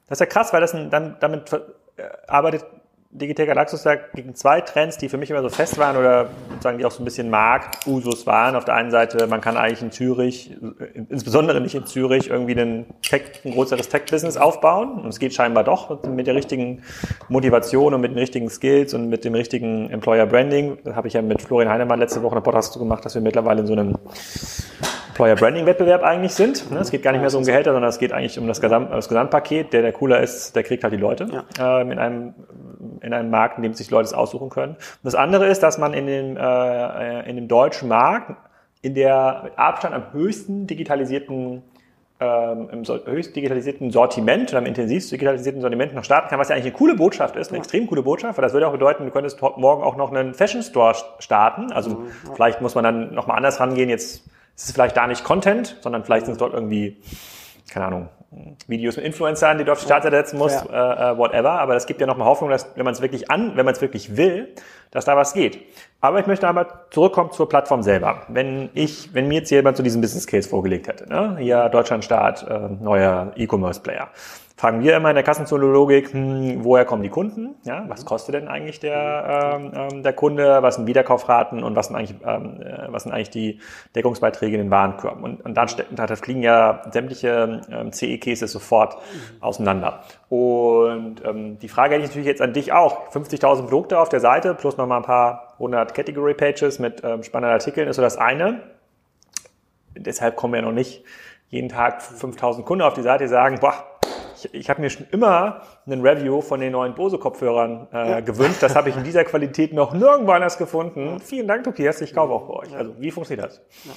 Das ist ja krass, weil das dann damit äh, arbeitet Digitech Galaxus ja gegen zwei Trends, die für mich immer so fest waren oder sozusagen die auch so ein bisschen Marktusus waren. Auf der einen Seite, man kann eigentlich in Zürich, insbesondere nicht in Zürich, irgendwie einen Tech, ein größeres Tech-Business aufbauen. Und es geht scheinbar doch mit der richtigen Motivation und mit den richtigen Skills und mit dem richtigen Employer Branding. Das habe ich ja mit Florian Heinemann letzte Woche eine Podcast gemacht, dass wir mittlerweile in so einem Employer Branding Wettbewerb eigentlich sind. Ne? Es geht gar nicht mehr so um Gehälter, sondern es geht eigentlich um das, Gesamt, das Gesamtpaket. Der, der cooler ist, der kriegt halt die Leute ja. ähm, in einem in einem Markt, in dem sich Leute aussuchen können. Und das andere ist, dass man in dem äh, in dem deutschen Markt in der mit Abstand am höchsten digitalisierten ähm, im so, höchst digitalisierten Sortiment oder am intensivst digitalisierten Sortiment noch starten kann, was ja eigentlich eine coole Botschaft ist, eine ja. extrem coole Botschaft, weil das würde auch bedeuten, du könntest morgen auch noch einen Fashion Store starten. Also mhm, vielleicht muss man dann nochmal anders rangehen. Jetzt ist es vielleicht da nicht Content, sondern vielleicht sind es dort irgendwie, keine Ahnung, Videos mit Influencern, die du auf die Startseite setzen musst, ja. äh, whatever. Aber das gibt ja nochmal Hoffnung, dass wenn man es wirklich an, wenn man es wirklich will, dass da was geht. Aber ich möchte aber zurückkommen zur Plattform selber. Wenn ich, wenn mir jetzt jemand zu diesem Business Case vorgelegt hätte, ne? hier Deutschlandstart, äh, neuer E-Commerce Player fragen wir immer in der Kassenzoologik, hm, woher kommen die Kunden? Ja, was kostet denn eigentlich der, ähm, ähm, der Kunde? Was sind Wiederkaufraten und was sind eigentlich, ähm, äh, was sind eigentlich die Deckungsbeiträge in den Warenkörben? Und, und dann da fliegen ja sämtliche ähm, CE-Cases sofort auseinander. Und ähm, die Frage hätte ich natürlich jetzt an dich auch. 50.000 Produkte auf der Seite plus nochmal ein paar hundert Category Pages mit ähm, spannenden Artikeln ist so das eine. Deshalb kommen ja noch nicht jeden Tag 5.000 Kunden auf die Seite, die sagen, boah, ich, ich habe mir schon immer einen Review von den neuen Bose-Kopfhörern äh, ja. gewünscht. Das habe ich in dieser Qualität noch nirgendwo anders gefunden. Vielen Dank, Tobias. Ich kaufe auch bei euch. Also wie funktioniert das? Ja.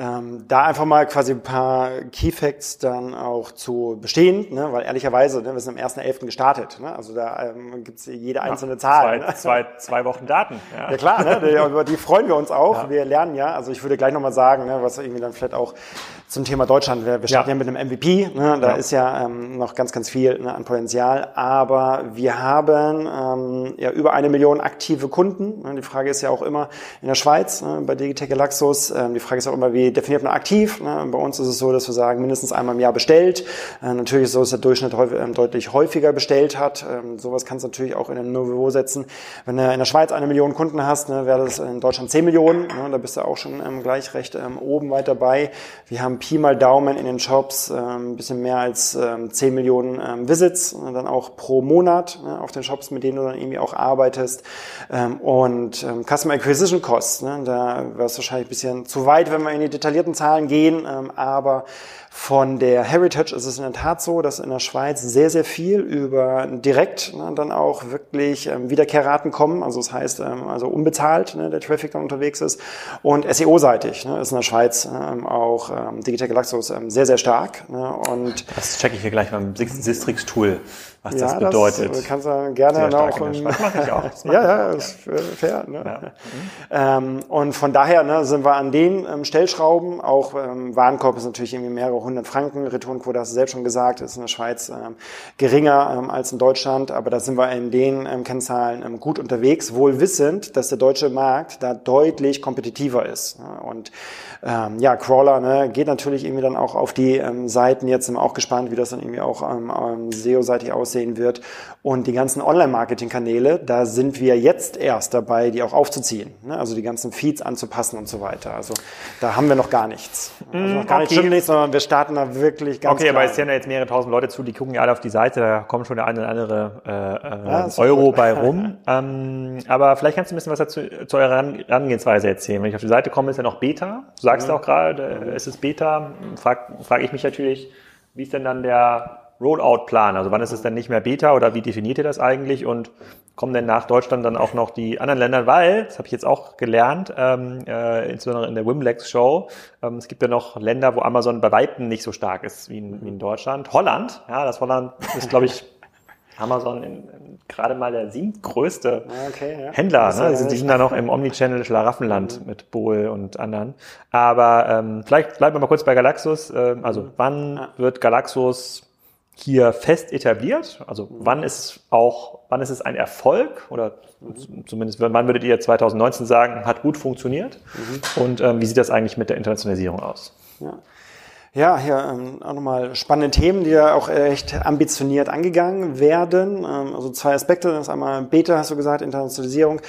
Ähm, da einfach mal quasi ein paar Key Facts dann auch zu bestehen, ne? weil ehrlicherweise, ne, wir sind am 1.11. gestartet. Ne? Also da ähm, gibt es jede einzelne ja, Zahl. Zwei, ne? zwei, zwei Wochen Daten. Ja, ja klar, ne? über die freuen wir uns auch. Ja. Wir lernen ja, also ich würde gleich nochmal sagen, ne, was irgendwie dann vielleicht auch zum Thema Deutschland, wir, wir starten ja. ja mit einem MVP, ne? da ist ja ähm, noch ganz, ganz viel ne, an Potenzial, aber wir haben ähm, ja über eine Million aktive Kunden. Ne? Die Frage ist ja auch immer in der Schweiz, ne? bei Digitech Galaxus, ähm, die Frage ist auch immer, wie definiert man aktiv? Ne? Bei uns ist es so, dass wir sagen, mindestens einmal im Jahr bestellt. Äh, natürlich ist es so, dass der Durchschnitt häufig, ähm, deutlich häufiger bestellt hat. Ähm, sowas kannst du natürlich auch in ein Niveau setzen. Wenn du in der Schweiz eine Million Kunden hast, ne, wäre das in Deutschland zehn Millionen. Ne? Da bist du auch schon ähm, gleich recht ähm, oben weit dabei. Wir haben Pi mal Daumen in den Shops ähm, ein bisschen mehr als ähm, 10 Millionen ähm, Visits, dann auch pro Monat ne, auf den Shops, mit denen du dann irgendwie auch arbeitest. Ähm, und ähm, Customer Acquisition Costs, ne, da wäre es wahrscheinlich ein bisschen zu weit, wenn wir in die detaillierten Zahlen gehen, ähm, aber von der Heritage ist es in der Tat so, dass in der Schweiz sehr, sehr viel über direkt ne, dann auch wirklich ähm, Wiederkehrraten kommen. Also das heißt, ähm, also unbezahlt ne, der Traffic dann unterwegs ist. Und SEO-seitig ne, ist in der Schweiz ähm, auch ähm, Digital Galaxus ähm, sehr, sehr stark. Ne, und das checke ich hier gleich beim Sistrix-Tool was ja, das bedeutet. Das kannst du gerne noch. Das mache ich auch. ja, ja, ist fair. Ne? Ja. Ähm, und von daher ne, sind wir an den ähm, Stellschrauben. Auch ähm, Warenkorb ist natürlich irgendwie mehrere hundert Franken. Returnquote hast du selbst schon gesagt, ist in der Schweiz ähm, geringer ähm, als in Deutschland. Aber da sind wir in den ähm, Kennzahlen gut unterwegs, wohl wissend, dass der deutsche Markt da deutlich kompetitiver ist. Ne? Und ja, Crawler ne, geht natürlich irgendwie dann auch auf die Seiten. Jetzt sind wir auch gespannt, wie das dann irgendwie auch SEO-seitig aussehen wird. Und die ganzen Online-Marketing-Kanäle, da sind wir jetzt erst dabei, die auch aufzuziehen. Ne? Also die ganzen Feeds anzupassen und so weiter. Also da haben wir noch gar nichts. Also noch gar okay. nichts, sondern wir starten da wirklich ganz Okay, klein. aber es sehen ja jetzt mehrere tausend Leute zu, die gucken ja alle auf die Seite, da kommen schon der eine oder andere äh, äh, ja, Euro gut. bei rum. ähm, aber vielleicht kannst du ein bisschen was dazu, zu eurer Herangehensweise erzählen. Wenn ich auf die Seite komme, ist ja noch Beta. Du sagst ja auch gerade, es ist Beta. Frage frag ich mich natürlich, wie ist denn dann der Rollout-Plan? Also wann ist es denn nicht mehr Beta oder wie definiert ihr das eigentlich? Und kommen denn nach Deutschland dann auch noch die anderen Länder? Weil, das habe ich jetzt auch gelernt, ähm, äh, insbesondere in der Wimlex-Show, ähm, es gibt ja noch Länder, wo Amazon bei Weitem nicht so stark ist wie in, wie in Deutschland. Holland, ja, das Holland ist, glaube ich, Amazon in, in, gerade mal der siebtgrößte okay, ja. Händler. Ne? Die sind da noch im Omnichannel Schlaraffenland mhm. mit Bohl und anderen. Aber ähm, vielleicht bleiben wir mal kurz bei Galaxus. Ähm, also mhm. wann ja. wird Galaxus hier fest etabliert? Also wann ist auch, wann ist es ein Erfolg oder zumindest wann würdet ihr 2019 sagen, hat gut funktioniert? Mhm. Und ähm, wie sieht das eigentlich mit der Internationalisierung aus? Ja. Ja, hier ähm, auch nochmal spannende Themen, die ja auch echt ambitioniert angegangen werden. Ähm, also zwei Aspekte. Das ist einmal Beta, hast du gesagt, Internationalisierung.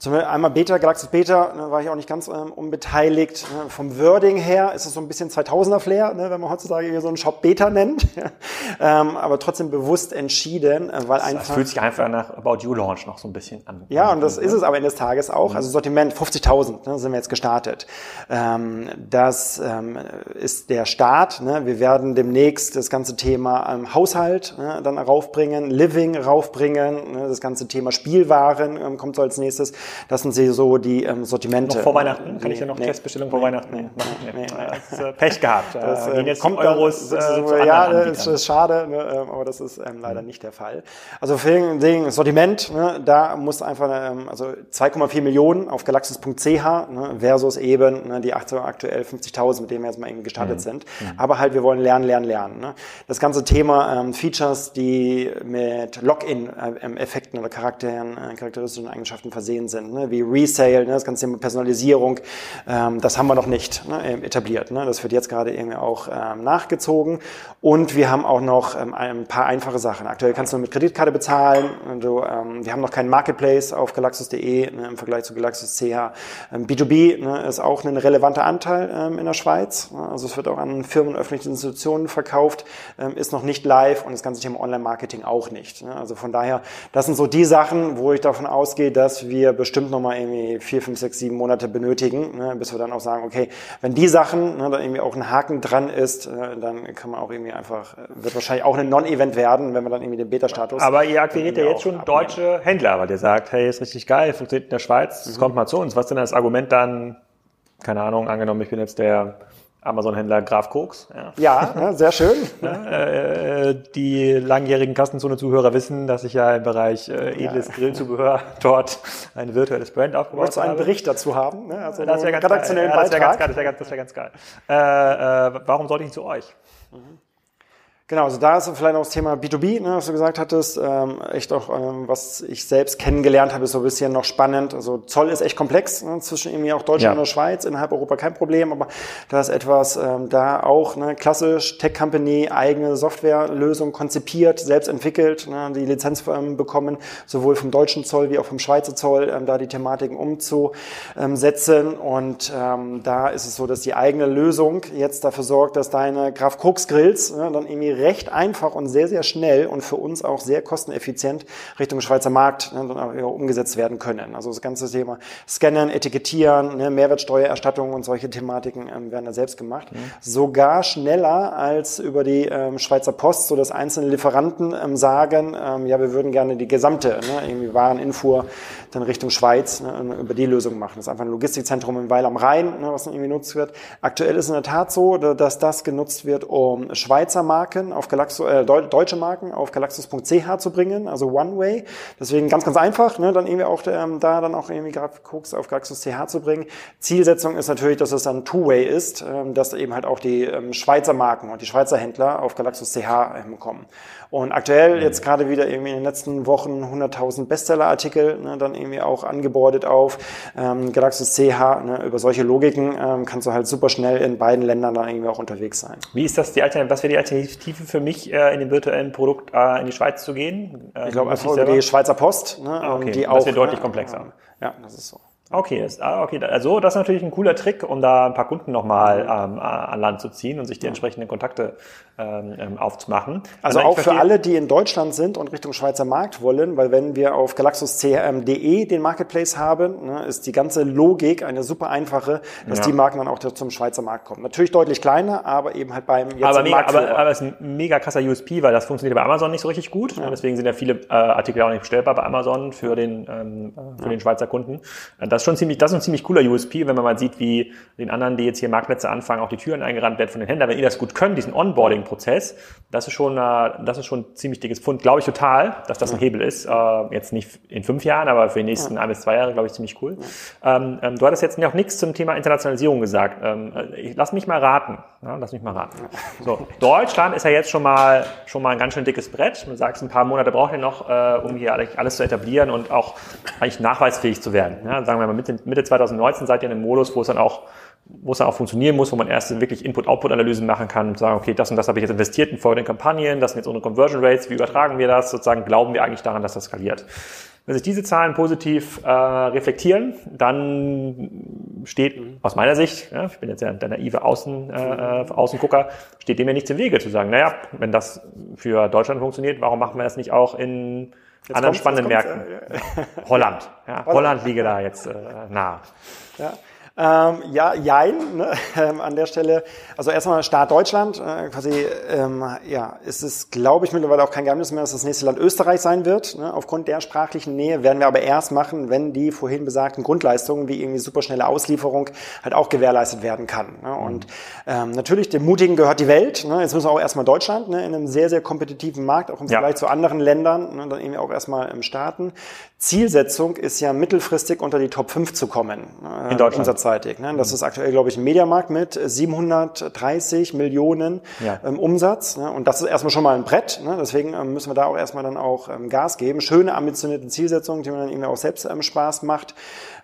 Zum Beispiel einmal Beta, Galaxis Beta, ne, war ich auch nicht ganz ähm, unbeteiligt. Ne, vom Wording her ist es so ein bisschen 2000er Flair, ne, wenn man heutzutage irgendwie so einen Shop Beta nennt. ähm, aber trotzdem bewusst entschieden, äh, weil das einfach... Das fühlt sich einfach nach About You Launch noch so ein bisschen an. Ja, und das ist es aber Ende des Tages auch. Mhm. Also Sortiment 50.000 ne, sind wir jetzt gestartet. Ähm, das ähm, ist der Start. Ne? Wir werden demnächst das ganze Thema ähm, Haushalt ne, dann raufbringen, Living raufbringen, ne? das ganze Thema Spielwaren ähm, kommt so als nächstes. Das sind so die ähm, Sortimente. Noch vor Weihnachten? Kann ich ja noch nee, Testbestellung vor Weihnachten nee, nee, nee, nee. Äh, Pech gehabt. Das äh, jetzt kommt Euros, dann, das ist, äh, ja, das ist schade, ne, ähm, aber das ist ähm, leider nicht der Fall. Also für den Sortiment, ne, da muss einfach, ähm, also 2,4 Millionen auf galaxis.ch ne, versus eben ne, die aktuell 50.000, mit denen wir jetzt mal eben gestartet mhm. sind. Mhm. Aber halt, wir wollen lernen, lernen, lernen. Ne. Das ganze Thema ähm, Features, die mit Login-Effekten oder Charakteren, äh, charakteristischen Eigenschaften versehen sind, sind, ne, wie Resale, ne, das ganze Thema Personalisierung, ähm, das haben wir noch nicht ne, etabliert. Ne? Das wird jetzt gerade irgendwie auch ähm, nachgezogen. Und wir haben auch noch ähm, ein paar einfache Sachen. Aktuell kannst du mit Kreditkarte bezahlen. Du, ähm, wir haben noch keinen Marketplace auf galaxus.de ne, im Vergleich zu Galaxus CH. Ähm, B2B ne, ist auch ein relevanter Anteil ähm, in der Schweiz. Ne? Also es wird auch an Firmen und öffentliche Institutionen verkauft, ähm, ist noch nicht live und das ganze Thema Online-Marketing auch nicht. Ne? Also von daher, das sind so die Sachen, wo ich davon ausgehe, dass wir bestimmt nochmal irgendwie vier, fünf, sechs, sieben Monate benötigen, ne, bis wir dann auch sagen, okay, wenn die Sachen, ne, da irgendwie auch ein Haken dran ist, äh, dann kann man auch irgendwie einfach, äh, wird wahrscheinlich auch ein Non-Event werden, wenn wir dann irgendwie den Beta-Status. Aber ihr akquiriert ja jetzt schon abnehmen. deutsche Händler, weil ihr sagt, hey, ist richtig geil, funktioniert in der Schweiz, mhm. kommt mal zu uns. Was ist denn das Argument dann, keine Ahnung, angenommen, ich bin jetzt der Amazon-Händler Graf Koks. Ja, ja, sehr schön. Äh, die langjährigen Kastenzone-Zuhörer wissen, dass ich ja im Bereich äh, edles ja. Grillzubehör dort ein virtuelles Brand aufgebaut Wolltest habe. einen Bericht dazu haben? Ne? Also das wäre ganz, geil. Ja, ganz geil. Das wäre ganz, wär ganz geil. Äh, äh, warum sollte ich zu euch? Mhm. Genau, also da ist vielleicht auch das Thema B2B, ne, was du gesagt hattest, ähm, echt auch, ähm, was ich selbst kennengelernt habe, ist so ein bisschen noch spannend. Also Zoll ist echt komplex, ne, zwischen irgendwie auch Deutschland ja. und der Schweiz, innerhalb Europa kein Problem, aber da ist etwas, ähm, da auch ne, klassisch Tech-Company, eigene Softwarelösung konzipiert, selbst entwickelt, ne, die Lizenz ähm, bekommen, sowohl vom deutschen Zoll wie auch vom Schweizer Zoll, ähm, da die Thematiken umzusetzen. Und ähm, da ist es so, dass die eigene Lösung jetzt dafür sorgt, dass deine Graf Koks Grills ne, dann irgendwie recht einfach und sehr, sehr schnell und für uns auch sehr kosteneffizient Richtung Schweizer Markt ne, umgesetzt werden können. Also das ganze Thema Scannen, Etikettieren, ne, Mehrwertsteuererstattung und solche Thematiken ähm, werden da selbst gemacht. Mhm. Sogar schneller als über die ähm, Schweizer Post, so dass einzelne Lieferanten ähm, sagen, ähm, ja, wir würden gerne die gesamte ne, irgendwie Wareninfuhr dann Richtung Schweiz ne, über die Lösung machen. Das ist einfach ein Logistikzentrum in Weil am Rhein, ne, was dann irgendwie genutzt wird. Aktuell ist in der Tat so, dass das genutzt wird, um Schweizer Marken auf Galaxus, äh, deutsche Marken auf galaxus.ch zu bringen, also One-Way. Deswegen ganz, ganz einfach, ne, dann irgendwie auch ähm, da dann auch irgendwie Koks auf galaxus.ch zu bringen. Zielsetzung ist natürlich, dass es dann Two-Way ist, ähm, dass eben halt auch die ähm, Schweizer Marken und die Schweizer Händler auf galaxus.ch ähm, kommen. Und aktuell jetzt gerade wieder irgendwie in den letzten Wochen 100.000 Bestsellerartikel ne, dann irgendwie auch angebordet auf ähm, Galaxus CH. Ne, über solche Logiken ähm, kannst du halt super schnell in beiden Ländern dann irgendwie auch unterwegs sein. Wie ist das die Alternative? Was wäre die Alternative für mich, äh, in dem virtuellen Produkt äh, in die Schweiz zu gehen? Äh, ich glaube einfach über die Schweizer Post. Ne, ah, okay. die das auch, deutlich ne, komplexer. Ja, das ist so. Okay, ist, ah, okay, also das ist natürlich ein cooler Trick, um da ein paar Kunden nochmal ähm, an Land zu ziehen und sich die entsprechenden Kontakte ähm, ähm aufzumachen. Also auch für alle, die in Deutschland sind und Richtung Schweizer Markt wollen, weil wenn wir auf galaxuscrm.de den Marketplace haben, ne, ist die ganze Logik eine super einfache, dass ja. die Marken dann auch zum Schweizer Markt kommen. Natürlich deutlich kleiner, aber eben halt beim jetzt aber, mega, aber, aber es ist ein mega krasser USP, weil das funktioniert bei Amazon nicht so richtig gut. Ja. Deswegen sind ja viele äh, Artikel auch nicht bestellbar bei Amazon für den, ähm, für ja. den Schweizer Kunden. Das ist schon ziemlich, das ist ein ziemlich cooler USP, wenn man mal sieht, wie den anderen, die jetzt hier Marktplätze anfangen, auch die Türen eingerannt werden von den Händlern. Wenn ihr das gut könnt, diesen Onboarding-Prozess, das ist schon, äh, das ist schon ein ziemlich dickes Pfund. Glaube ich total, dass das ein Hebel ist. Äh, jetzt nicht in fünf Jahren, aber für die nächsten ein bis zwei Jahre, glaube ich, ziemlich cool. Ähm, ähm, du hattest jetzt noch nichts zum Thema Internationalisierung gesagt. Ähm, äh, lass mich mal raten. Lass mich mal raten. So, Deutschland ist ja jetzt schon mal, schon mal ein ganz schön dickes Brett. Du sagst, ein paar Monate braucht ihr noch, um hier alles zu etablieren und auch eigentlich nachweisfähig zu werden. Sagen wir mal, Mitte, Mitte 2019 seid ihr in einem Modus, wo es dann auch wo es dann auch funktionieren muss, wo man erst wirklich Input-Output-Analysen machen kann und sagen, okay, das und das habe ich jetzt investiert in folgenden Kampagnen, das sind jetzt unsere Conversion Rates, wie übertragen wir das? Sozusagen glauben wir eigentlich daran, dass das skaliert. Wenn sich diese Zahlen positiv äh, reflektieren, dann steht aus meiner Sicht, ja, ich bin jetzt ja der naive Außen, äh, Außengucker, steht dem ja nichts im Wege zu sagen, naja, wenn das für Deutschland funktioniert, warum machen wir das nicht auch in Jetzt anderen spannenden Märkten. Äh, Holland. Ja, Holland liege da jetzt äh, nah. Ja. Ähm, ja, jein, ne? ähm, an der Stelle. Also erstmal Staat Deutschland, äh, quasi, ähm, ja, ist es, glaube ich, mittlerweile auch kein Geheimnis mehr, dass das nächste Land Österreich sein wird. Ne? Aufgrund der sprachlichen Nähe werden wir aber erst machen, wenn die vorhin besagten Grundleistungen wie irgendwie superschnelle Auslieferung halt auch gewährleistet werden kann. Ne? Und ähm, natürlich, dem Mutigen gehört die Welt. Ne? Jetzt müssen wir auch erstmal Deutschland ne? in einem sehr, sehr kompetitiven Markt, auch im Vergleich ja. zu anderen Ländern, ne? dann irgendwie auch erstmal im Starten. Zielsetzung ist ja mittelfristig unter die Top 5 zu kommen. Äh, in Deutschland gleichzeitig. Ne? Das ist aktuell, glaube ich, ein Mediamarkt mit 730 Millionen ja. ähm, Umsatz. Ne? Und das ist erstmal schon mal ein Brett. Ne? Deswegen ähm, müssen wir da auch erstmal dann auch ähm, Gas geben. Schöne, ambitionierte Zielsetzungen, die man dann irgendwie auch selbst ähm, Spaß macht.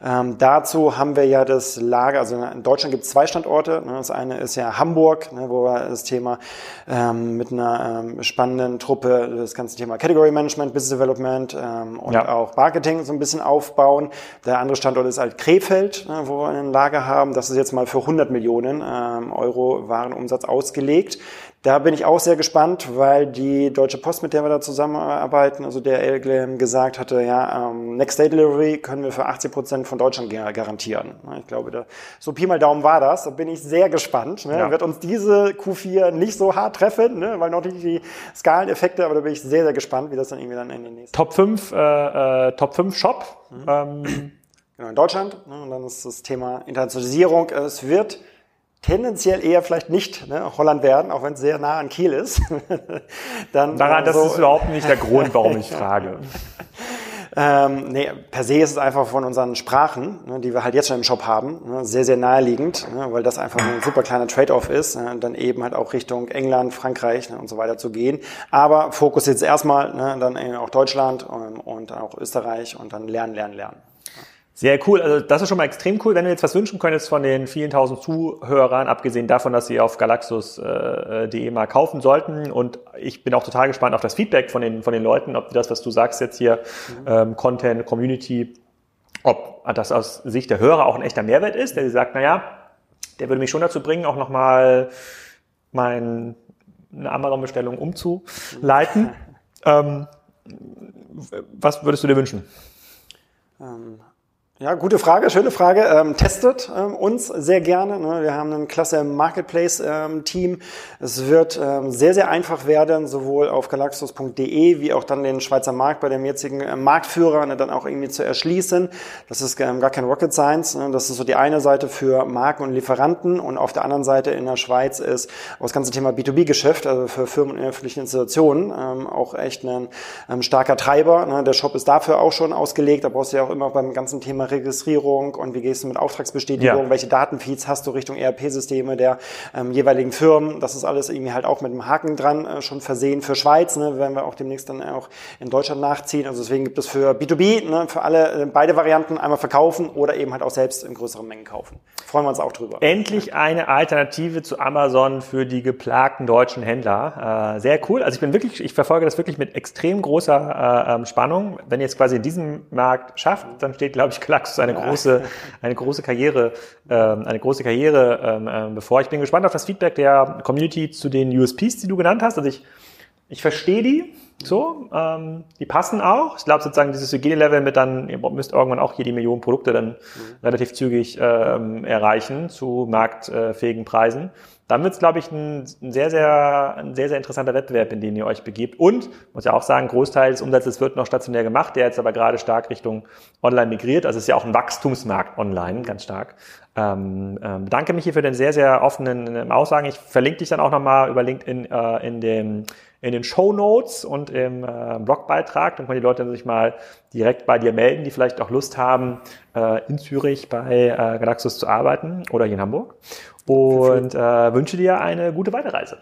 Ähm, dazu haben wir ja das Lager, also in Deutschland gibt es zwei Standorte. Ne? Das eine ist ja Hamburg, ne, wo wir das Thema ähm, mit einer spannenden Truppe das ganze Thema Category Management, Business Development und ja. auch Marketing so ein bisschen aufbauen. Der andere Standort ist halt Krefeld, ne, wo wir ein Lager haben. Das ist jetzt mal für 100 Millionen ähm, Euro Warenumsatz ausgelegt. Da bin ich auch sehr gespannt, weil die Deutsche Post, mit der wir da zusammenarbeiten, also der Elglam gesagt hatte, ja, ähm, Next Day Delivery können wir für 80 Prozent von Deutschland garantieren. Ich glaube, da, so Pi mal Daumen war das. Da bin ich sehr gespannt. Ne? Ja. Wird uns diese Q4 nicht so hart treffen, ne? weil noch nicht die Skaleneffekte, aber da bin ich sehr, sehr gespannt, wie das dann irgendwie dann in den nächsten. Top 5, äh, äh, Top 5 Shop. Mhm. Ähm. Genau, in Deutschland. Ne? Und dann ist das Thema Internationalisierung. Es wird tendenziell eher vielleicht nicht ne, Holland werden, auch wenn es sehr nah an Kiel ist. dann, Daran, äh, so, das ist überhaupt nicht der Grund, warum ich frage. Ähm, nee, per se ist es einfach von unseren Sprachen, ne, die wir halt jetzt schon im Shop haben, ne, sehr, sehr naheliegend, ne, weil das einfach ein super kleiner Trade-off ist, ne, dann eben halt auch Richtung England, Frankreich ne, und so weiter zu gehen. Aber Fokus jetzt erstmal, ne, dann eben auch Deutschland und, und auch Österreich und dann lernen, lernen, lernen. Sehr cool. Also das ist schon mal extrem cool. Wenn du jetzt was wünschen könntest von den vielen tausend Zuhörern, abgesehen davon, dass sie auf galaxus.de äh, mal kaufen sollten. Und ich bin auch total gespannt auf das Feedback von den, von den Leuten, ob das, was du sagst jetzt hier, mhm. ähm, Content, Community, ob das aus Sicht der Hörer auch ein echter Mehrwert ist, der sie sagt, naja, der würde mich schon dazu bringen, auch nochmal mein, eine Amazon-Bestellung umzuleiten. Mhm. ähm, was würdest du dir wünschen? Ähm ja, gute Frage, schöne Frage. Ähm, testet ähm, uns sehr gerne. Ne? Wir haben ein klasse Marketplace-Team. Ähm, es wird ähm, sehr, sehr einfach werden, sowohl auf galaxus.de wie auch dann den Schweizer Markt bei dem jetzigen äh, Marktführer ne, dann auch irgendwie zu erschließen. Das ist ähm, gar kein Rocket Science. Ne? Das ist so die eine Seite für Marken und Lieferanten und auf der anderen Seite in der Schweiz ist das ganze Thema B2B-Geschäft, also für Firmen und öffentliche Institutionen, ähm, auch echt ein starker Treiber. Ne? Der Shop ist dafür auch schon ausgelegt. Da brauchst du ja auch immer beim ganzen Thema Registrierung und wie gehst du mit Auftragsbestätigung, ja. welche Datenfeeds hast du Richtung ERP-Systeme der ähm, jeweiligen Firmen. Das ist alles irgendwie halt auch mit einem Haken dran äh, schon versehen für Schweiz, ne, werden wir auch demnächst dann auch in Deutschland nachziehen. Also deswegen gibt es für B2B, ne, für alle äh, beide Varianten einmal verkaufen oder eben halt auch selbst in größeren Mengen kaufen. Freuen wir uns auch drüber. Endlich eine Alternative zu Amazon für die geplagten deutschen Händler. Äh, sehr cool. Also ich bin wirklich, ich verfolge das wirklich mit extrem großer äh, ähm, Spannung. Wenn ihr es quasi in diesem Markt schafft, dann steht, glaube ich, Klax eine große, eine große Karriere, ähm, eine große Karriere ähm, ähm, bevor. Ich bin gespannt auf das Feedback der Community zu den USPs, die du genannt hast. Also ich, ich verstehe die so, ähm, die passen auch. Ich glaube sozusagen dieses Hygienelevel mit dann, ihr müsst irgendwann auch hier die Millionen Produkte dann mhm. relativ zügig ähm, erreichen zu marktfähigen Preisen dann wird es, glaube ich, ein, ein, sehr, sehr, ein sehr, sehr interessanter Wettbewerb, in den ihr euch begebt. Und, muss ja auch sagen, Großteil des Umsatzes wird noch stationär gemacht, der jetzt aber gerade stark Richtung Online migriert. Also es ist ja auch ein Wachstumsmarkt online, ganz stark. Ähm, ähm, bedanke mich hier für den sehr, sehr offenen ähm, Aussagen. Ich verlinke dich dann auch nochmal über LinkedIn äh, in dem in den Show Notes und im äh, Blogbeitrag. Dann können die Leute sich mal direkt bei dir melden, die vielleicht auch Lust haben, äh, in Zürich bei äh, Galaxus zu arbeiten oder hier in Hamburg und äh, wünsche dir eine gute Weiterreise.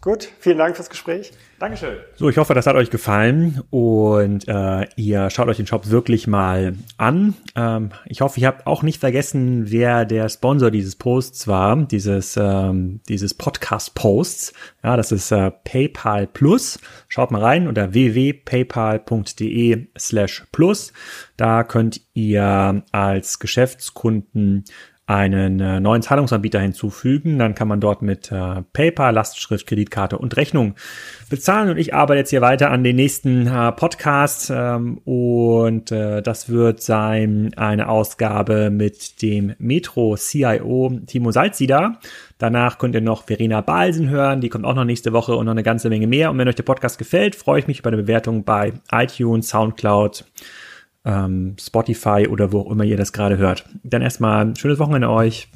Gut, vielen Dank fürs Gespräch. Dankeschön. So, ich hoffe, das hat euch gefallen und äh, ihr schaut euch den Shop wirklich mal an. Ähm, ich hoffe, ihr habt auch nicht vergessen, wer der Sponsor dieses Posts war, dieses ähm, dieses Podcast-Posts. Ja, das ist äh, PayPal Plus. Schaut mal rein unter www.paypal.de slash plus. Da könnt ihr als Geschäftskunden einen äh, neuen Zahlungsanbieter hinzufügen. Dann kann man dort mit äh, PayPal, Lastschrift, Kreditkarte und Rechnung bezahlen. Und ich arbeite jetzt hier weiter an den nächsten äh, Podcast ähm, und äh, das wird sein eine Ausgabe mit dem Metro CIO Timo Salzida. Danach könnt ihr noch Verena Balsen hören, die kommt auch noch nächste Woche und noch eine ganze Menge mehr. Und wenn euch der Podcast gefällt, freue ich mich über eine Bewertung bei iTunes, Soundcloud, ähm, Spotify oder wo auch immer ihr das gerade hört. Dann erstmal ein schönes Wochenende euch.